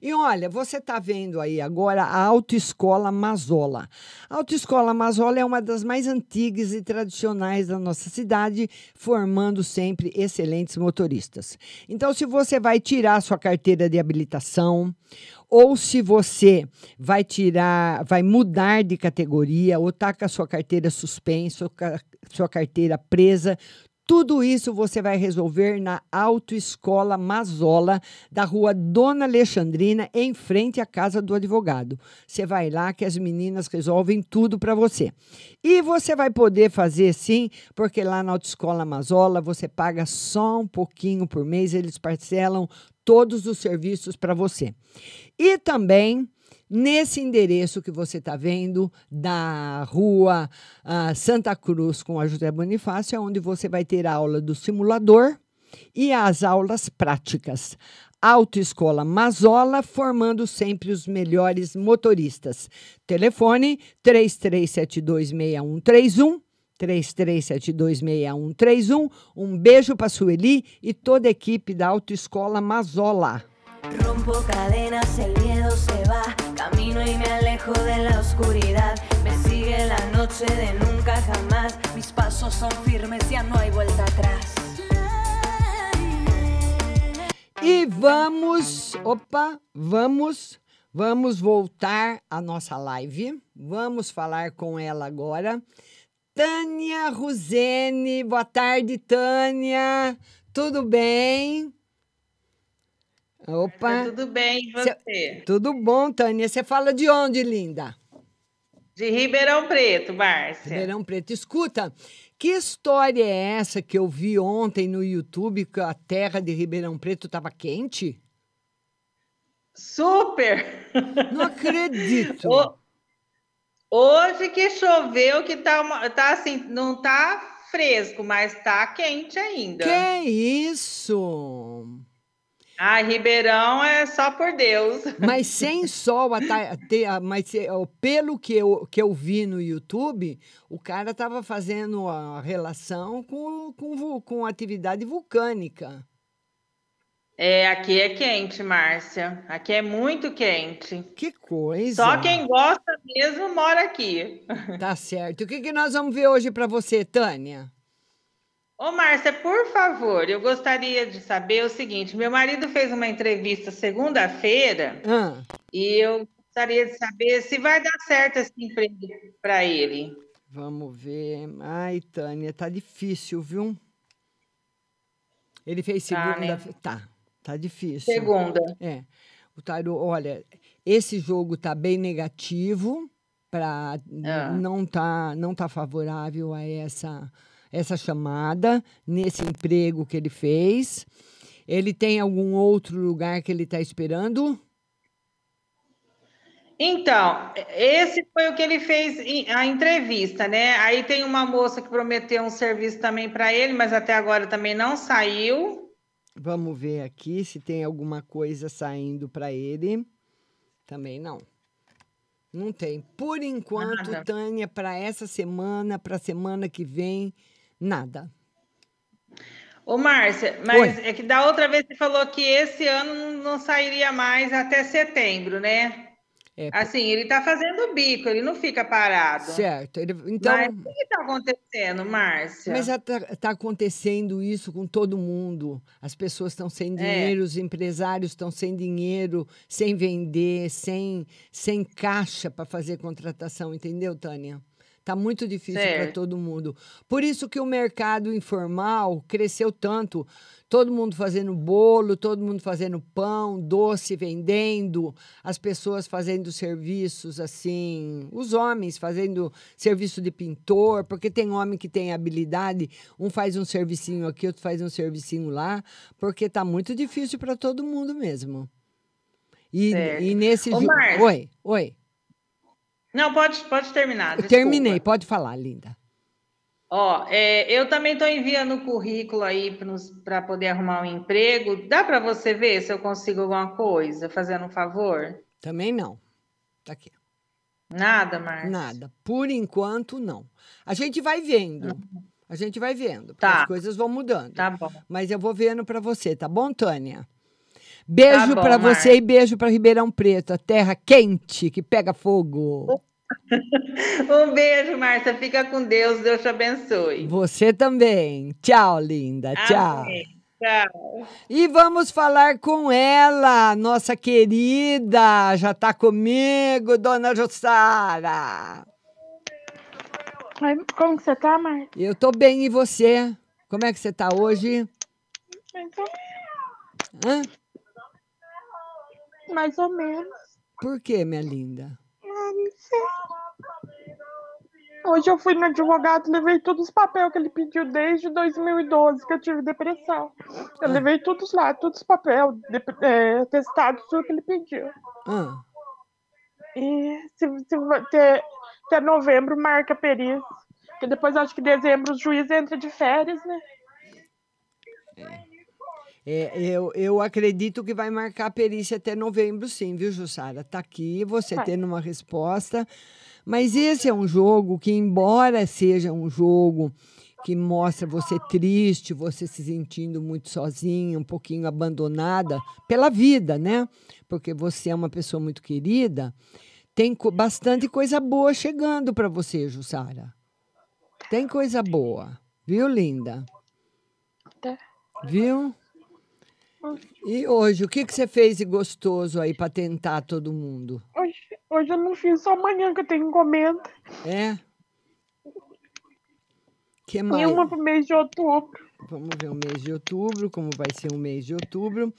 E olha, você está vendo aí agora a Autoescola Mazola. A Autoescola Mazola é uma das mais antigas e tradicionais da nossa cidade, formando sempre excelentes motoristas. Então, se você vai tirar sua carteira de habilitação, ou se você vai tirar, vai mudar de categoria, ou tá com a sua carteira suspensa, ou sua carteira presa, tudo isso você vai resolver na Autoescola Mazola, da rua Dona Alexandrina, em frente à casa do advogado. Você vai lá que as meninas resolvem tudo para você. E você vai poder fazer sim, porque lá na Autoescola Mazola você paga só um pouquinho por mês, eles parcelam todos os serviços para você. E também nesse endereço que você está vendo, da rua ah, Santa Cruz com a José Bonifácio, é onde você vai ter a aula do simulador e as aulas práticas. Autoescola Mazola, formando sempre os melhores motoristas. Telefone 33726131. 33726131. Um beijo para Sueli e toda a equipe da Autoescola Mazola. Rompo cadenas, el miedo se va. Camino y me alejo de la oscuridad. Me sigue la noche de nunca jamás. Mis pasos son firmes, ya no hay vuelta atrás. E vamos, opa, vamos, vamos voltar à nossa live. Vamos falar com ela agora. Tânia Ruzene, boa tarde, Tânia. Tudo bem? Opa. Tá tudo bem, e Cê- você? Tudo bom, Tânia. Você fala de onde, linda? De Ribeirão Preto, Márcia. Ribeirão Preto. Escuta, que história é essa que eu vi ontem no YouTube que a terra de Ribeirão Preto estava quente? Super! Não acredito. (laughs) Ho- Hoje que choveu, que tá, uma- tá assim, não tá fresco, mas tá quente ainda. Que isso? Ah, Ribeirão é só por Deus. (laughs) Mas sem sol, mas pelo que eu, que eu vi no YouTube, o cara estava fazendo a relação com, com, com atividade vulcânica. É, aqui é quente, Márcia. Aqui é muito quente. Que coisa. Só quem gosta mesmo mora aqui. (laughs) Tá certo. O que, que nós vamos ver hoje para você, Tânia? Ô, Márcia, por favor, eu gostaria de saber o seguinte: meu marido fez uma entrevista segunda-feira Ah, e eu gostaria de saber se vai dar certo esse emprego para ele. vamos ver. Ai, Tânia, tá difícil, viu? Ele fez Tá, segunda. né? Tá, tá difícil. Segunda. É. O tarô, olha, esse jogo tá bem negativo para Ah. não tá não tá favorável a essa essa chamada nesse emprego que ele fez. Ele tem algum outro lugar que ele está esperando? Então, esse foi o que ele fez a entrevista, né? Aí tem uma moça que prometeu um serviço também para ele, mas até agora também não saiu. Vamos ver aqui se tem alguma coisa saindo para ele. Também não. Não tem. Por enquanto, Nada. Tânia, para essa semana, para a semana que vem, nada. Ô, Márcia, mas Oi. é que da outra vez você falou que esse ano não- sairia mais até setembro, né? É, Assim, ele tá fazendo bico, ele não fica parado. certo. Ele- então, Mas o que está acontecendo, Márcia? Mas está acontecendo isso com todo mundo. As pessoas estão sem É. dinheiro, os empresários estão sem dinheiro, sem vender, sem, sem caixa para fazer contratação, entendeu, Tânia? Está muito difícil para todo mundo. Por isso que o mercado informal cresceu tanto. Todo mundo fazendo bolo, todo mundo fazendo pão, doce, vendendo, as pessoas fazendo serviços assim, os homens fazendo serviço de pintor, porque tem homem que tem habilidade, um faz um servicinho aqui, outro faz um servicinho lá, porque tá muito difícil para todo mundo mesmo. E, e nesse Ô, Márcia. Oi, oi. Não, pode, pode terminar. Desculpa. terminei, pode falar, linda. Ó, é, eu também estou enviando currículo aí para poder arrumar um emprego. Dá para você ver se eu consigo alguma coisa, fazendo um favor? Também não. Tá aqui. Nada, Marcos? Nada. Por enquanto, não. A gente vai vendo. A gente vai vendo. Tá. As coisas vão mudando. Tá bom. Mas eu vou vendo para você, tá bom, Tânia? Beijo Tá para você e beijo para Ribeirão Preto, a terra quente que pega fogo. (laughs) Um beijo, Márcia. Fica com Deus. Deus te abençoe. Você também. Tchau, linda. Tchau. Amém. Tchau. E vamos falar com ela, nossa querida, já tá comigo, dona Jussara. Como que você tá, Marcia? Eu tô bem, e você? Como é que você tá hoje? Hã? Mais ou menos. Por quê, minha linda? Ah, não sei. Hoje eu fui no advogado, levei todos os papéis que ele pediu desde 2012, que eu tive depressão. Eu levei todos lá, todos os papéis, de- é, testados, tudo que ele pediu. Ah, E se, se ter, até novembro marca a perícia. Porque depois acho que dezembro o juiz entra de férias, né? é, eu, eu acredito que vai marcar a perícia até novembro, sim, viu, Jussara? Tá aqui, você Vai. tendo uma resposta. Mas esse é um jogo que, embora seja um jogo que mostra você triste, você se sentindo muito sozinha, um pouquinho abandonada pela vida, né? Porque você é uma pessoa muito querida, tem bastante coisa boa chegando para você, Jussara. Tem coisa boa, viu, linda? Tá. Viu? E hoje, o que, que você fez de gostoso aí para tentar todo mundo? Hoje, hoje eu não fiz, só amanhã que eu tenho encomenda. É? que E mais? uma pro mês de outubro. Vamos ver o mês de outubro, como vai ser o mês de outubro.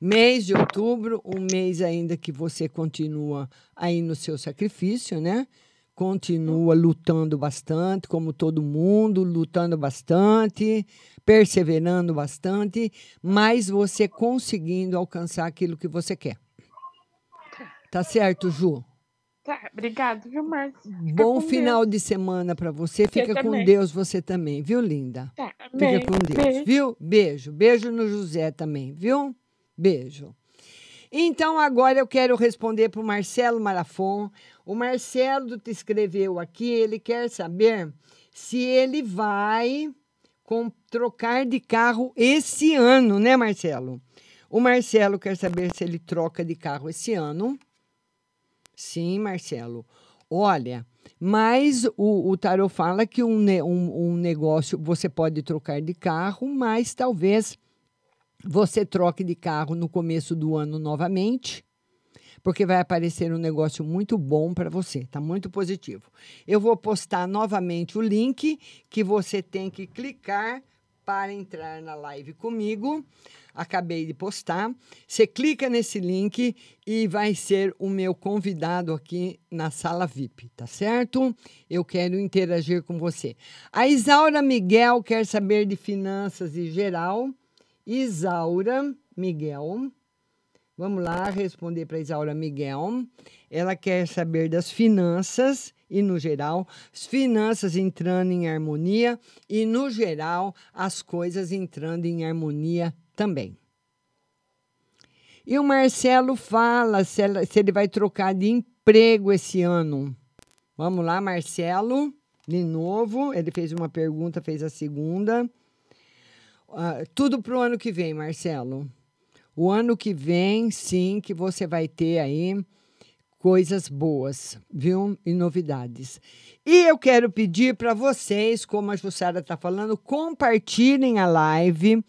Mês de outubro, um mês ainda que você continua aí no seu sacrifício, né? Continua lutando bastante, como todo mundo, lutando bastante, perseverando bastante, mas você conseguindo alcançar aquilo que você quer. Tá certo, Ju? Tá, obrigado, viu, Márcia? Bom final de semana para você. Você Fica com também. Deus você também, viu, linda? Tá, Fica com Deus, Beijo. viu? Beijo. Beijo no José também, viu? Beijo. Então, agora eu quero responder para o Marcelo Marafon. O Marcelo te escreveu aqui, ele quer saber se ele vai com, trocar de carro esse ano, né, Marcelo? O Marcelo quer saber se ele troca de carro esse ano. Sim, Marcelo. Olha, mas o, o fala que um, um, um negócio você pode trocar de carro, mas talvez você troque de carro no começo do ano novamente, porque vai aparecer um negócio muito bom para você, tá muito positivo. Eu vou postar novamente o link que você tem que clicar para entrar na live comigo. Acabei de postar. Você clica nesse link e vai ser o meu convidado aqui na sala VIP, tá certo? Eu quero interagir com você. A Isaura Miguel quer saber de finanças em geral. Isaura Miguel. Vamos lá responder para Isaura Miguel. Ela quer saber das finanças e, no geral, as finanças entrando em harmonia e, no geral, as coisas entrando em harmonia também. E o Marcelo fala se, ela- se ele vai trocar de emprego esse ano. Vamos lá, Marcelo, de novo. Ele fez uma pergunta, fez a segunda. Ah, tudo para o ano que vem, Marcelo. O ano que vem, sim, que você vai ter aí coisas boas, viu? E novidades. E eu quero pedir para vocês, como a Jussara está falando, compartilhem a live,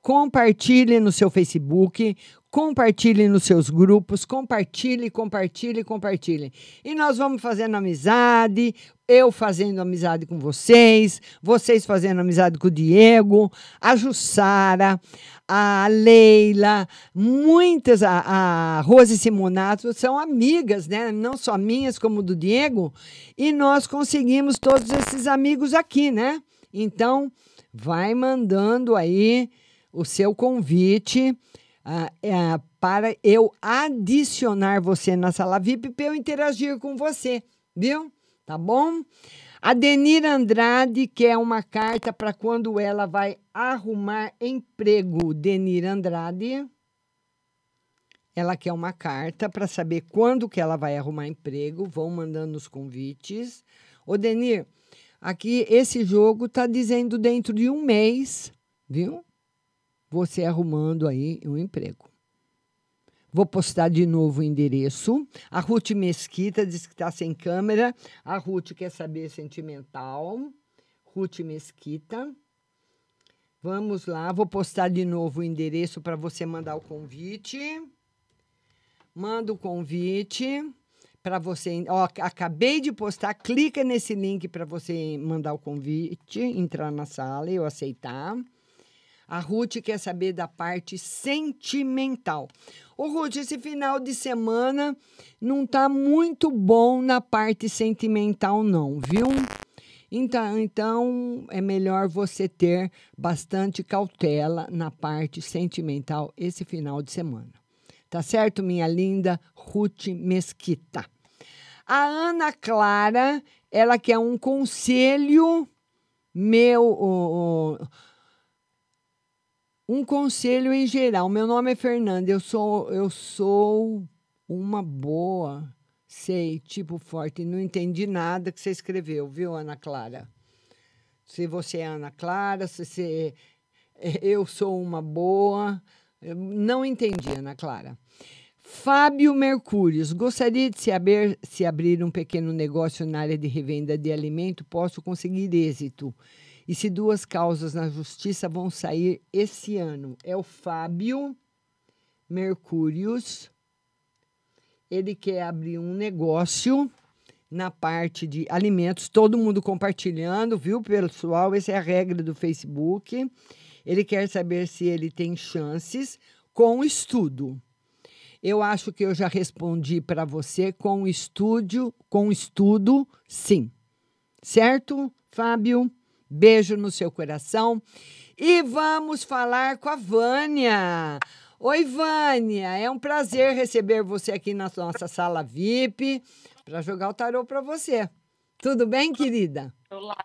compartilhem no seu Facebook, compartilhem nos seus grupos, compartilhem, compartilhem, compartilhem. E nós vamos fazendo amizade, eu fazendo amizade com vocês, vocês fazendo amizade com o Diego, a Jussara, a Leila, muitas, a, a Rose Simonato, são amigas, né? Não só minhas, como do Diego, e nós conseguimos todos esses amigos aqui, né? Então, vai mandando aí o seu convite ah, é, para eu adicionar você na sala VIP para eu interagir com você, viu? Tá bom? A Denira Andrade quer uma carta para quando ela vai arrumar emprego. Denira Andrade. Ela quer uma carta para saber quando que ela vai arrumar emprego. Vão mandando os convites. Ô, Denir, aqui esse jogo tá dizendo dentro de um mês, viu? Você arrumando aí um emprego. Vou postar de novo o endereço. A Ruth Mesquita diz que está sem câmera. A Ruth quer saber sentimental. Ruth Mesquita. Vamos lá, vou postar de novo o endereço para você mandar o convite. Manda o convite para você. Ó, acabei de postar, clica nesse link para você mandar o convite, entrar na sala e eu aceitar. A Ruth quer saber da parte sentimental. Ô, Ruth, esse final de semana não tá muito bom na parte sentimental, não, viu? Então, então é melhor você ter bastante cautela na parte sentimental esse final de semana. Tá certo, minha linda Ruth Mesquita? A Ana Clara, ela quer um conselho meu. oh, oh, um conselho em geral. Meu nome é Fernanda. Eu sou eu sou uma boa, sei, tipo forte. Não entendi nada que você escreveu, viu, Ana Clara? Se você é Ana Clara, se você eu sou uma boa, eu não entendi, Ana Clara. Fábio Mercúrios, gostaria de se abrir, se abrir um pequeno negócio na área de revenda de alimento, posso conseguir êxito. E se duas causas na justiça vão sair esse ano? É o Fábio Mercúrios. Ele quer abrir um negócio na parte de alimentos, todo mundo compartilhando, viu, pessoal? Essa é a regra do Facebook. Ele quer saber se ele tem chances com estudo. Eu acho que eu já respondi para você com estúdio, com estudo, sim. Certo, Fábio? Beijo no seu coração. E vamos falar com a Vânia. Oi, Vânia. É um prazer receber você aqui na nossa sala VIP para jogar o tarô para você. Tudo bem, querida? Olá,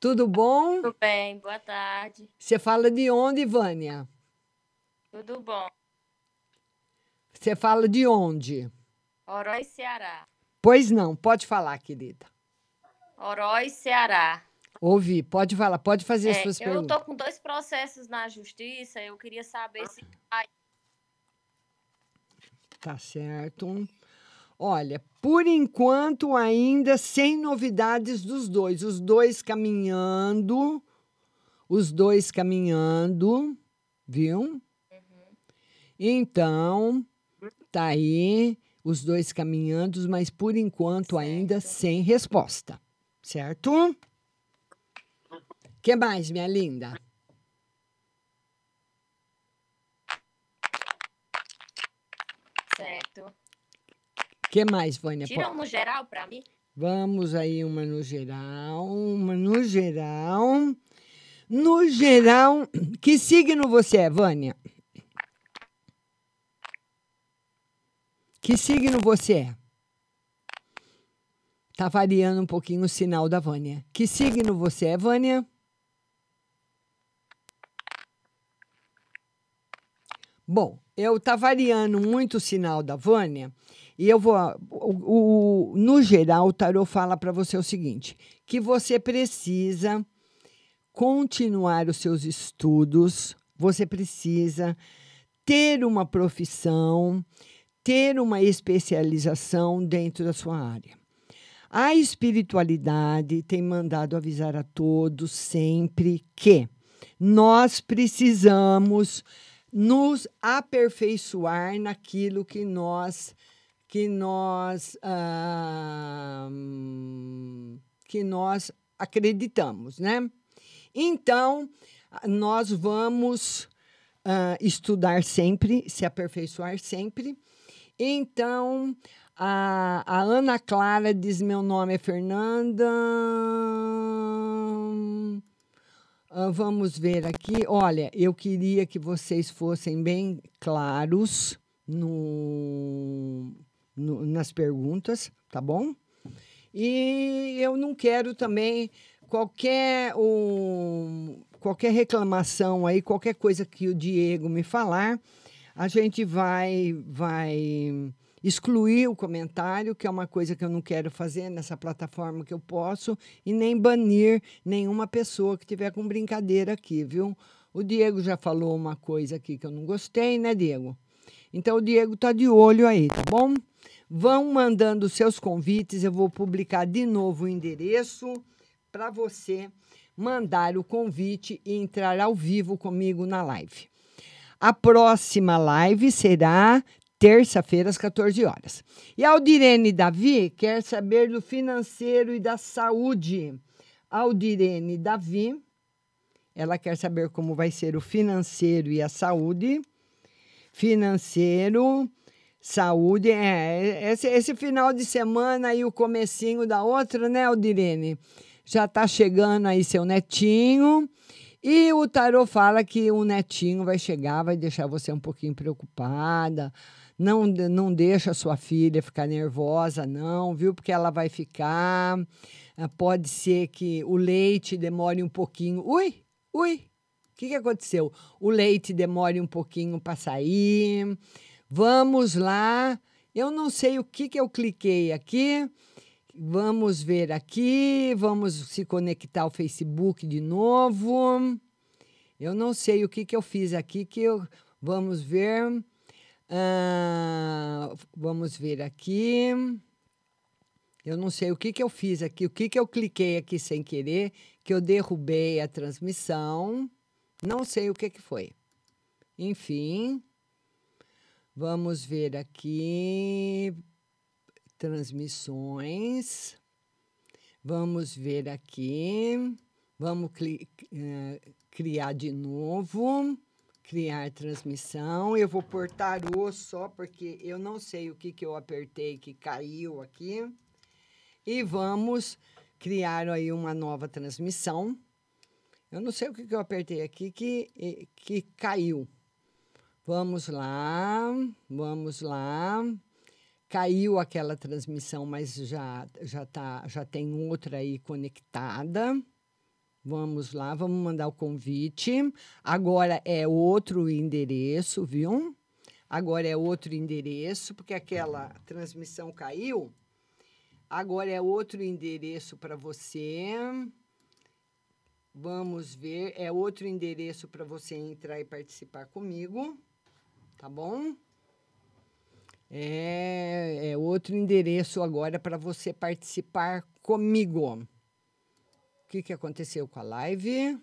Tudo bom? tudo bem? Boa tarde. Você fala de onde, Vânia? Tudo bom? Você fala de onde? Oroz, Ceará. Pois não, pode falar, querida. Oroz, Ceará. Ouvi, pode falar, pode fazer as É, suas eu perguntas. tô com dois processos na justiça, eu queria saber se. Tá certo. Olha, por enquanto ainda sem novidades dos dois. Os dois caminhando, os dois caminhando, viu? Então, tá aí os dois caminhando, mas por enquanto ainda sem resposta, certo? Que mais, minha linda? Certo. que mais, Vânia? Tira um no geral pra mim? Vamos aí, uma no geral, uma no geral. No geral, que signo você é, Vânia? Que signo você é? Tá variando um pouquinho o sinal da Vânia. Que signo você é, Vânia? Bom, eu tá variando muito o sinal da Vânia e eu vou. O, o- no geral, o tarô fala para você o seguinte: que você precisa continuar os seus estudos, você precisa ter uma profissão, ter uma especialização dentro da sua área. A espiritualidade tem mandado avisar a todos sempre que nós precisamos nos aperfeiçoar naquilo que nós que nós ah, que nós acreditamos, né? Então nós vamos ah, estudar sempre, se aperfeiçoar sempre. Então a, a Ana Clara diz: Meu nome é Fernanda. Ah, vamos ver aqui. Olha, eu queria que vocês fossem bem claros no, no- nas perguntas, tá bom? E eu não quero também qualquer, um, qualquer reclamação aí, qualquer coisa que o Diego me falar, a gente vai, vai excluir o comentário, que é uma coisa que eu não quero fazer nessa plataforma que eu posso, e nem banir nenhuma pessoa que tiver com brincadeira aqui, viu? O Diego já falou uma coisa aqui que eu não gostei, né, Diego? Então o Diego tá de olho aí, tá bom? Vão mandando seus convites, eu vou publicar de novo o endereço para você mandar o convite e entrar ao vivo comigo na live. A próxima live será terça-feira, às 14 horas. E Aldirene Davi quer saber do financeiro e da saúde. Aldirene Davi, ela quer saber como vai ser o financeiro e a saúde. Financeiro, saúde, é, esse, esse final de semana e o comecinho da outra, né, Aldirene? Já tá chegando aí seu netinho. E o tarô fala que o netinho vai chegar, vai deixar você um pouquinho preocupada. Não, não deixa sua filha ficar nervosa, não, viu? Porque ela vai ficar. Ah, Pode ser que o leite demore um pouquinho. Ui, ui, o que, que aconteceu? O leite demore um pouquinho para sair. Vamos lá. Eu não sei o que, que eu cliquei aqui. Vamos ver aqui. Vamos se conectar ao Facebook de novo. Eu não sei o que, que eu fiz aqui. Que eu, vamos ver. Ah, vamos ver aqui. Eu não sei o que, que eu fiz aqui, o que, que eu cliquei aqui sem querer, que eu derrubei a transmissão. Não sei o que, que foi. Enfim, vamos ver aqui. Transmissões. Vamos ver aqui. Vamos eh, criar de novo. Criar transmissão. Eu vou portar o só porque eu não sei o que, que eu apertei que caiu aqui. E vamos criar aí uma nova transmissão. Eu não sei o que, que eu apertei aqui que, que caiu. Vamos lá, vamos lá. Caiu aquela transmissão, mas já já tá, já tem outra aí conectada. Vamos lá, vamos mandar o convite. Agora é outro endereço, viu? Agora é outro endereço, porque aquela transmissão caiu. Agora é outro endereço para você. Vamos ver, é outro endereço para você entrar e participar comigo, tá bom? É, é outro endereço agora para você participar comigo. Que, que aconteceu com a live?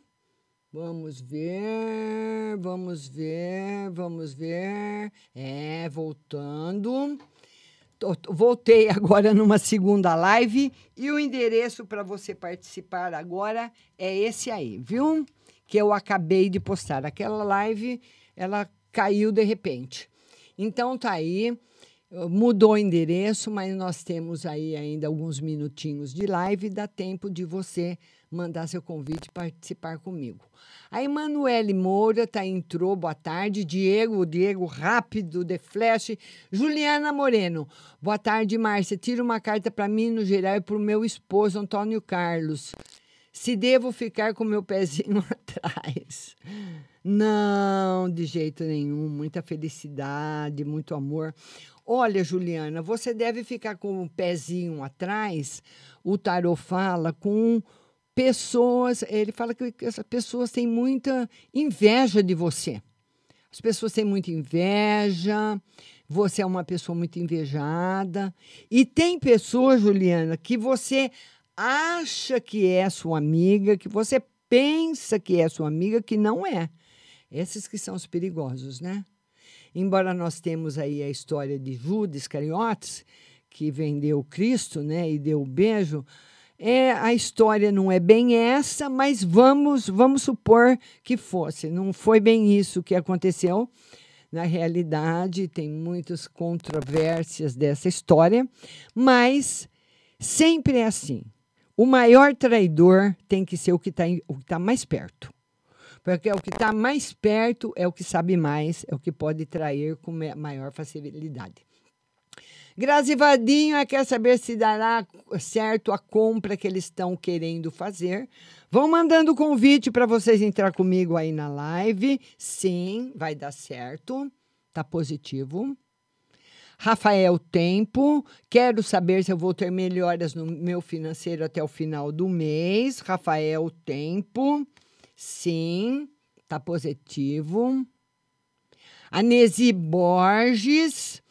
Vamos ver, vamos ver, vamos ver. É, voltando. Voltei (laughs) agora numa segunda live e o endereço para você participar agora é esse aí, viu? Que eu acabei de postar. Aquela live, ela caiu de repente. Então tá aí, mudou o endereço, mas nós temos aí ainda alguns minutinhos de live, dá tempo de você mandar seu convite e participar comigo. A Emanuele Moura tá, entrou, boa tarde. Diego, Diego rápido, The Flash. Juliana Moreno, boa tarde, Márcia. Tira uma carta para mim no geral e para o meu esposo, Antônio Carlos. Se devo ficar com meu pezinho (laughs) atrás. Não, de jeito nenhum. Muita felicidade, muito amor. Olha, Juliana, você deve ficar com o pezinho atrás. O tarô fala com pessoas. Ele fala que essas pessoas têm muita inveja de você. As pessoas têm muita inveja. Você é uma pessoa muito invejada. E tem pessoas, Juliana, que você acha que é sua amiga, que você pensa que é sua amiga, que não é. Esses que são os perigosos, né? Embora nós temos aí a história de Judas Iscariotes, que vendeu Cristo, né, e deu o beijo, é a história não é bem essa, mas vamos vamos supor que fosse. Não foi bem isso que aconteceu. Na realidade, tem muitas controvérsias dessa história, mas sempre é assim. O maior traidor tem que ser o que está tá mais perto. Porque o que está mais perto é o que sabe mais, é o que pode trair com ma- maior facilidade. Grazi Vadinho quer saber se dará certo a compra que eles estão querendo fazer. Vão mandando convite para vocês entrar comigo aí na live. Sim, vai dar certo. Tá positivo. Rafael Tempo, quero saber se eu vou ter melhoras no meu financeiro até o final do mês. Rafael Tempo, sim, tá positivo. Anesi Borges,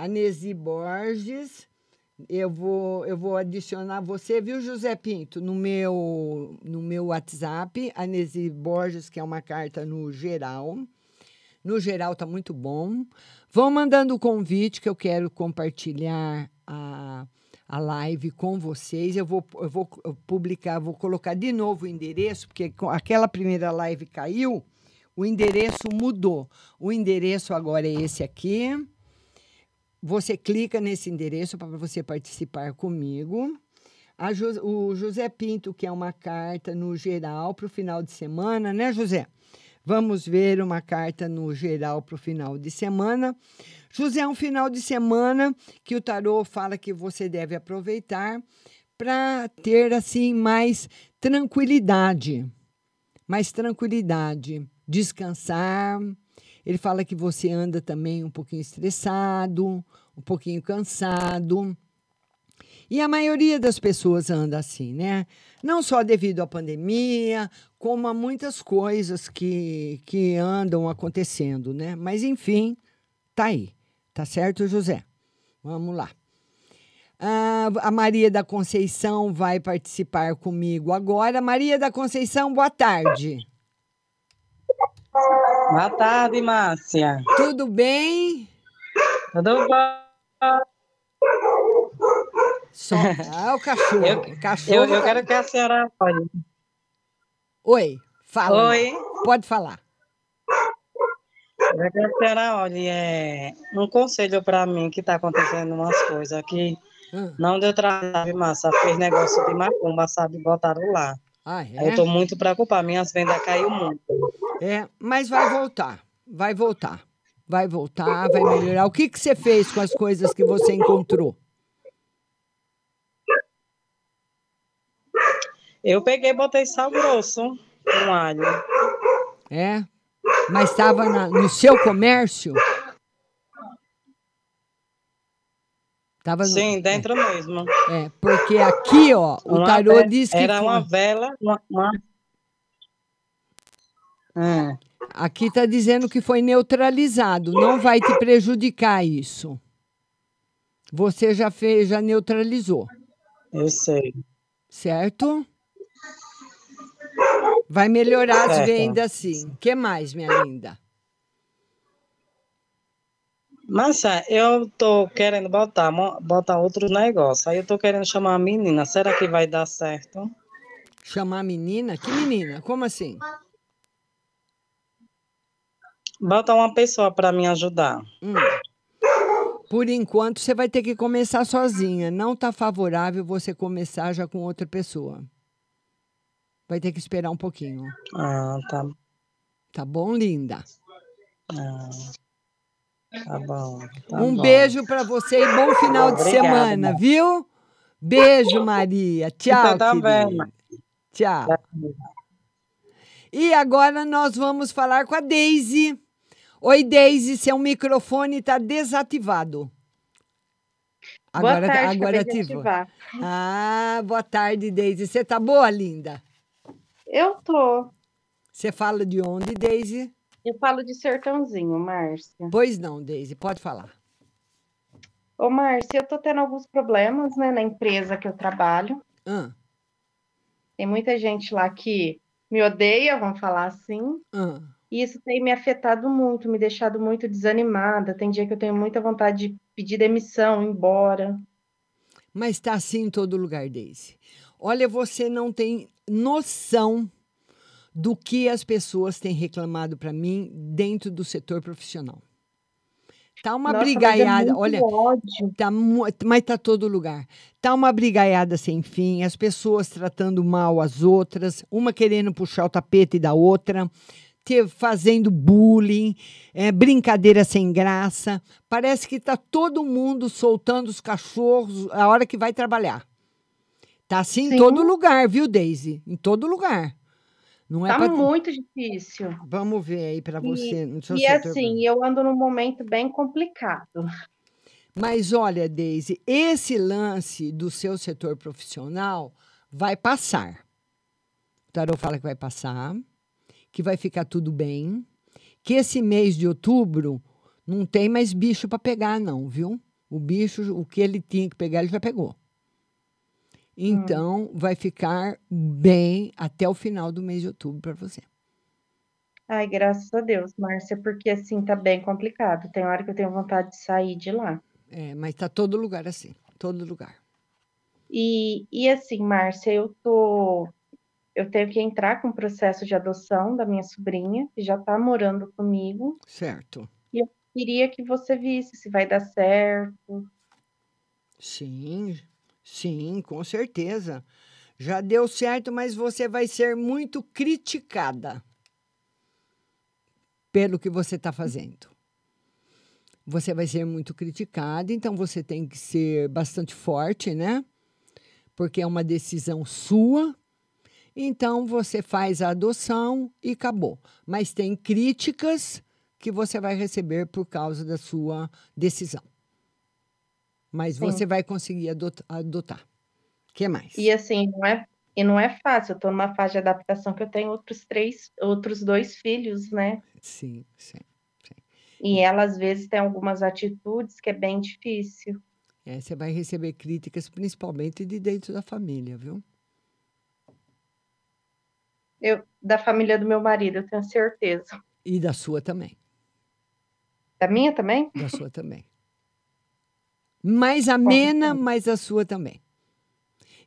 Anesi Borges, eu vou, eu vou adicionar você, viu, José Pinto, no meu, no meu WhatsApp, Anesi Borges, que é uma carta no geral. No geral, tá muito bom. Vão mandando o convite que eu quero compartilhar a, a live com vocês. Eu vou, eu vou publicar, vou colocar de novo o endereço, porque aquela primeira live caiu, o endereço mudou. O endereço agora é esse aqui. Você clica nesse endereço para você participar comigo. Jo- o José Pinto, que é uma carta no geral para o final de semana, né, José? Vamos ver uma carta no geral para o final de semana. José, é um final de semana que o tarô fala que você deve aproveitar para ter assim mais tranquilidade, mais tranquilidade, descansar. Ele fala que você anda também um pouquinho estressado, um pouquinho cansado. E a maioria das pessoas anda assim, né? Não só devido à pandemia, como a muitas coisas que, que andam acontecendo, né? Mas, enfim, tá aí. Tá certo, José? Vamos lá. Ah, a Maria da Conceição vai participar comigo agora. Maria da Conceição, boa tarde. Boa tarde, Márcia. Tudo bem? Tudo bom? Só, ah, o cachorro. Eu, cachorro eu, eu tá- quero que a senhora olhe. Oi, fala. Oi. Pode falar. Eu quero que a senhora olhe. É, um conselho para mim que está acontecendo umas coisas aqui. Hum. Não deu trabalho, Márcia? Fez negócio de macumba, sabe? Botaram lá. Ah, é? Eu estou muito preocupada. Minhas vendas caiu muito. É, mas vai voltar. Vai voltar. Vai voltar, vai melhorar. O que, que você fez com as coisas que você encontrou? Eu peguei botei sal grosso, um alho. É? Mas estava no seu comércio? Tava no- Sim, dentro mesmo. É, porque aqui, ó, o Uma tarô diz que Era foi- uma vela, uma... uma... É. aqui está dizendo que foi neutralizado. Não vai te prejudicar isso. Você já fez, já neutralizou. Eu sei. Certo? Vai melhorar as vendas, sim. O que mais, minha linda? Márcia, eu tô querendo botar, botar outros negócios. Aí eu tô querendo chamar a menina. Será que vai dar certo? Chamar a menina? Que menina? Como assim? Bota uma pessoa para me ajudar. Hum. Por enquanto, você vai ter que começar sozinha. Não está favorável você começar já com outra pessoa. Vai ter que esperar um pouquinho. Ah, tá. Tá bom, linda? Ah, tá bom. tá um bom. beijo para você e bom final de Obrigada, semana, Mar- viu? Beijo, Maria. Tchau, também, querida. Mar- Tchau. E agora nós vamos falar com a Daisy. Oi, Daisy, seu microfone está desativado. Boa Agora, tarde, agora de ativou. ativar. Ah, boa tarde, Daisy. Você tá boa, linda? Eu tô. Você fala de onde, Daisy? Eu falo de sertãozinho, Márcia. Pois não, Daisy, pode falar. Ô, Márcia, eu tô tendo alguns problemas, né, na empresa que eu trabalho. Ah, Tem muita gente lá que me odeia, vamos falar assim. ah. E isso tem me afetado muito, me deixado muito desanimada. Tem dia que eu tenho muita vontade de pedir demissão, ir embora. Mas está assim em todo lugar, Daisy. Olha, você não tem noção do que as pessoas têm reclamado para mim dentro do setor profissional. Tá uma Nossa, é brigaiada, muito olha, tá, mu- mas tá todo lugar. Tá uma brigaiada sem fim, as pessoas tratando mal as outras, uma querendo puxar o tapete da outra. te fazendo bullying, é, brincadeira sem graça. Parece que tá todo mundo soltando os cachorros a hora que vai trabalhar. Tá assim em Sim. todo lugar, viu, Daisy? Em todo lugar. Não é Tá pra- muito difícil. Vamos ver aí para você. E, no seu e setor. assim, eu ando num momento bem complicado. Mas olha, Deise, esse lance do seu setor profissional vai passar. O tarô fala que vai passar, que vai ficar tudo bem, que esse mês de outubro não tem mais bicho para pegar, não, viu? O bicho, o que ele tinha que pegar, ele já pegou. Então, vai ficar bem até o final do mês de outubro para você. Ai, graças a Deus, Márcia, porque assim tá bem complicado. Tem hora que eu tenho vontade de sair de lá. É, mas tá todo lugar assim, todo lugar. E, e assim, Márcia, eu tô. Eu tenho que entrar com o processo de adoção da minha sobrinha, que já tá morando comigo. Certo. E eu queria que você visse se vai dar certo. Sim, sim, com certeza. Já deu certo, mas você vai ser muito criticada pelo que você está fazendo. Você vai ser muito criticada, então você tem que ser bastante forte, né? Porque é uma decisão sua. Então você faz a adoção e acabou. Mas tem críticas que você vai receber por causa da sua decisão. Mas Sim. você vai conseguir adot- adotar. O que mais? E assim, não é, e não é fácil. Eu tô numa fase de adaptação que eu tenho outros três, outros dois filhos, né? Sim, sim. E ela às vezes tem algumas atitudes que é bem difícil. É, você vai receber críticas, principalmente de dentro da família, viu? Eu, da família do meu marido, eu tenho certeza. E da sua também. Da minha também? Da sua também. Mais amena, mas a sua também.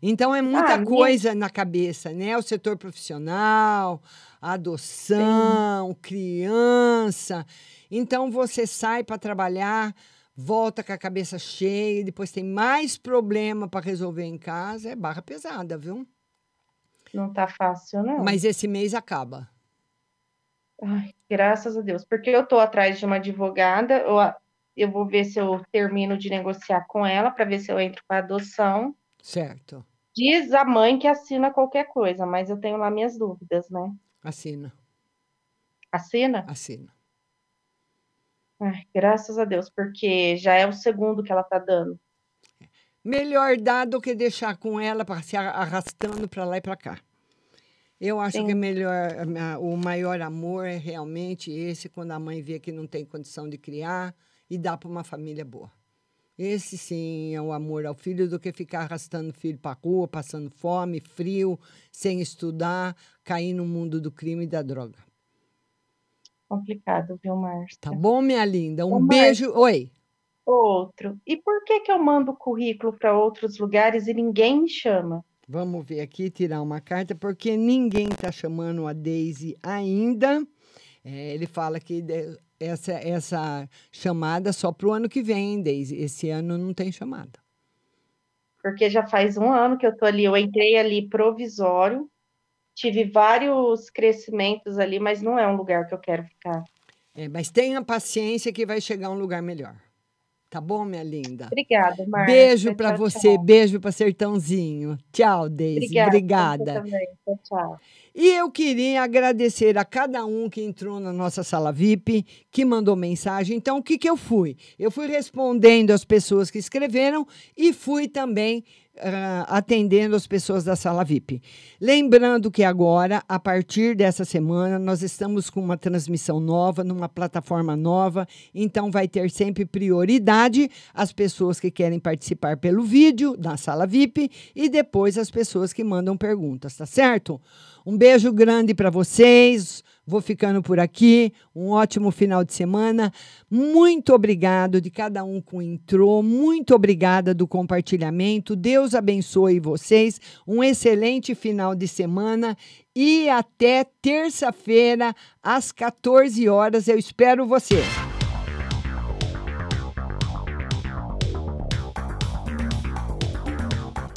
Então é muita Ah, minha- coisa na cabeça, né? O setor profissional, adoção, criança. Então você sai para trabalhar, volta com a cabeça cheia, depois tem mais problema para resolver em casa. É barra pesada, viu? Não tá fácil, não. Mas esse mês acaba. Ai, graças a Deus. Porque eu tô atrás de uma advogada, eu, eu vou ver se eu termino de negociar com ela para ver se eu entro com a adoção. Certo. Diz a mãe que assina qualquer coisa, mas eu tenho lá minhas dúvidas, né? Assina. Assina? Assina. Ai, graças a Deus, porque já é o segundo que ela tá dando. Melhor dar do que deixar com ela para se arrastando para lá e para cá. Eu acho Sim. que melhor, a- o maior amor é realmente esse, quando a mãe vê que não tem condição de criar e dá para uma família boa. Esse sim é o amor ao filho do que ficar arrastando o filho para rua, passando fome, frio, sem estudar, cair no mundo do crime e da droga. Complicado, viu, Márcia? Tá bom, minha linda? Um Ô, beijo. Márcia. Oi. Outro. E por que que eu mando currículo para outros lugares e ninguém me chama? Vamos ver aqui, tirar uma carta, porque ninguém está chamando a Daisy ainda. É, ele fala que essa, essa chamada só para o ano que vem, Daisy. Esse ano não tem chamada. Porque já faz um ano que eu tô ali, eu entrei ali provisório, tive vários crescimentos ali, mas não é um lugar que eu quero ficar. É, mas tenha paciência que vai chegar um lugar melhor. Tá bom, minha linda? Obrigada, Márcia. Beijo para você, tchau. beijo para Sertãozinho. Tchau, Daisy. Obrigada. Obrigada. Tchau, tchau. E eu queria agradecer a cada um que entrou na nossa sala VIP, que mandou mensagem. Então, o que, que eu fui? Eu fui respondendo as pessoas que escreveram e fui também ah, atendendo as pessoas da sala VIP. Lembrando que agora, a partir dessa semana, nós estamos com uma transmissão nova, numa plataforma nova, então vai ter sempre prioridade as pessoas que querem participar pelo vídeo na sala VIP e depois as pessoas que mandam perguntas, tá certo? Um beijo grande para vocês. Vou ficando por aqui. Um ótimo final de semana. Muito obrigado de cada um que entrou. Muito obrigada do compartilhamento. Deus abençoe vocês. Um excelente final de semana e até terça-feira às 14 horas. Eu espero você.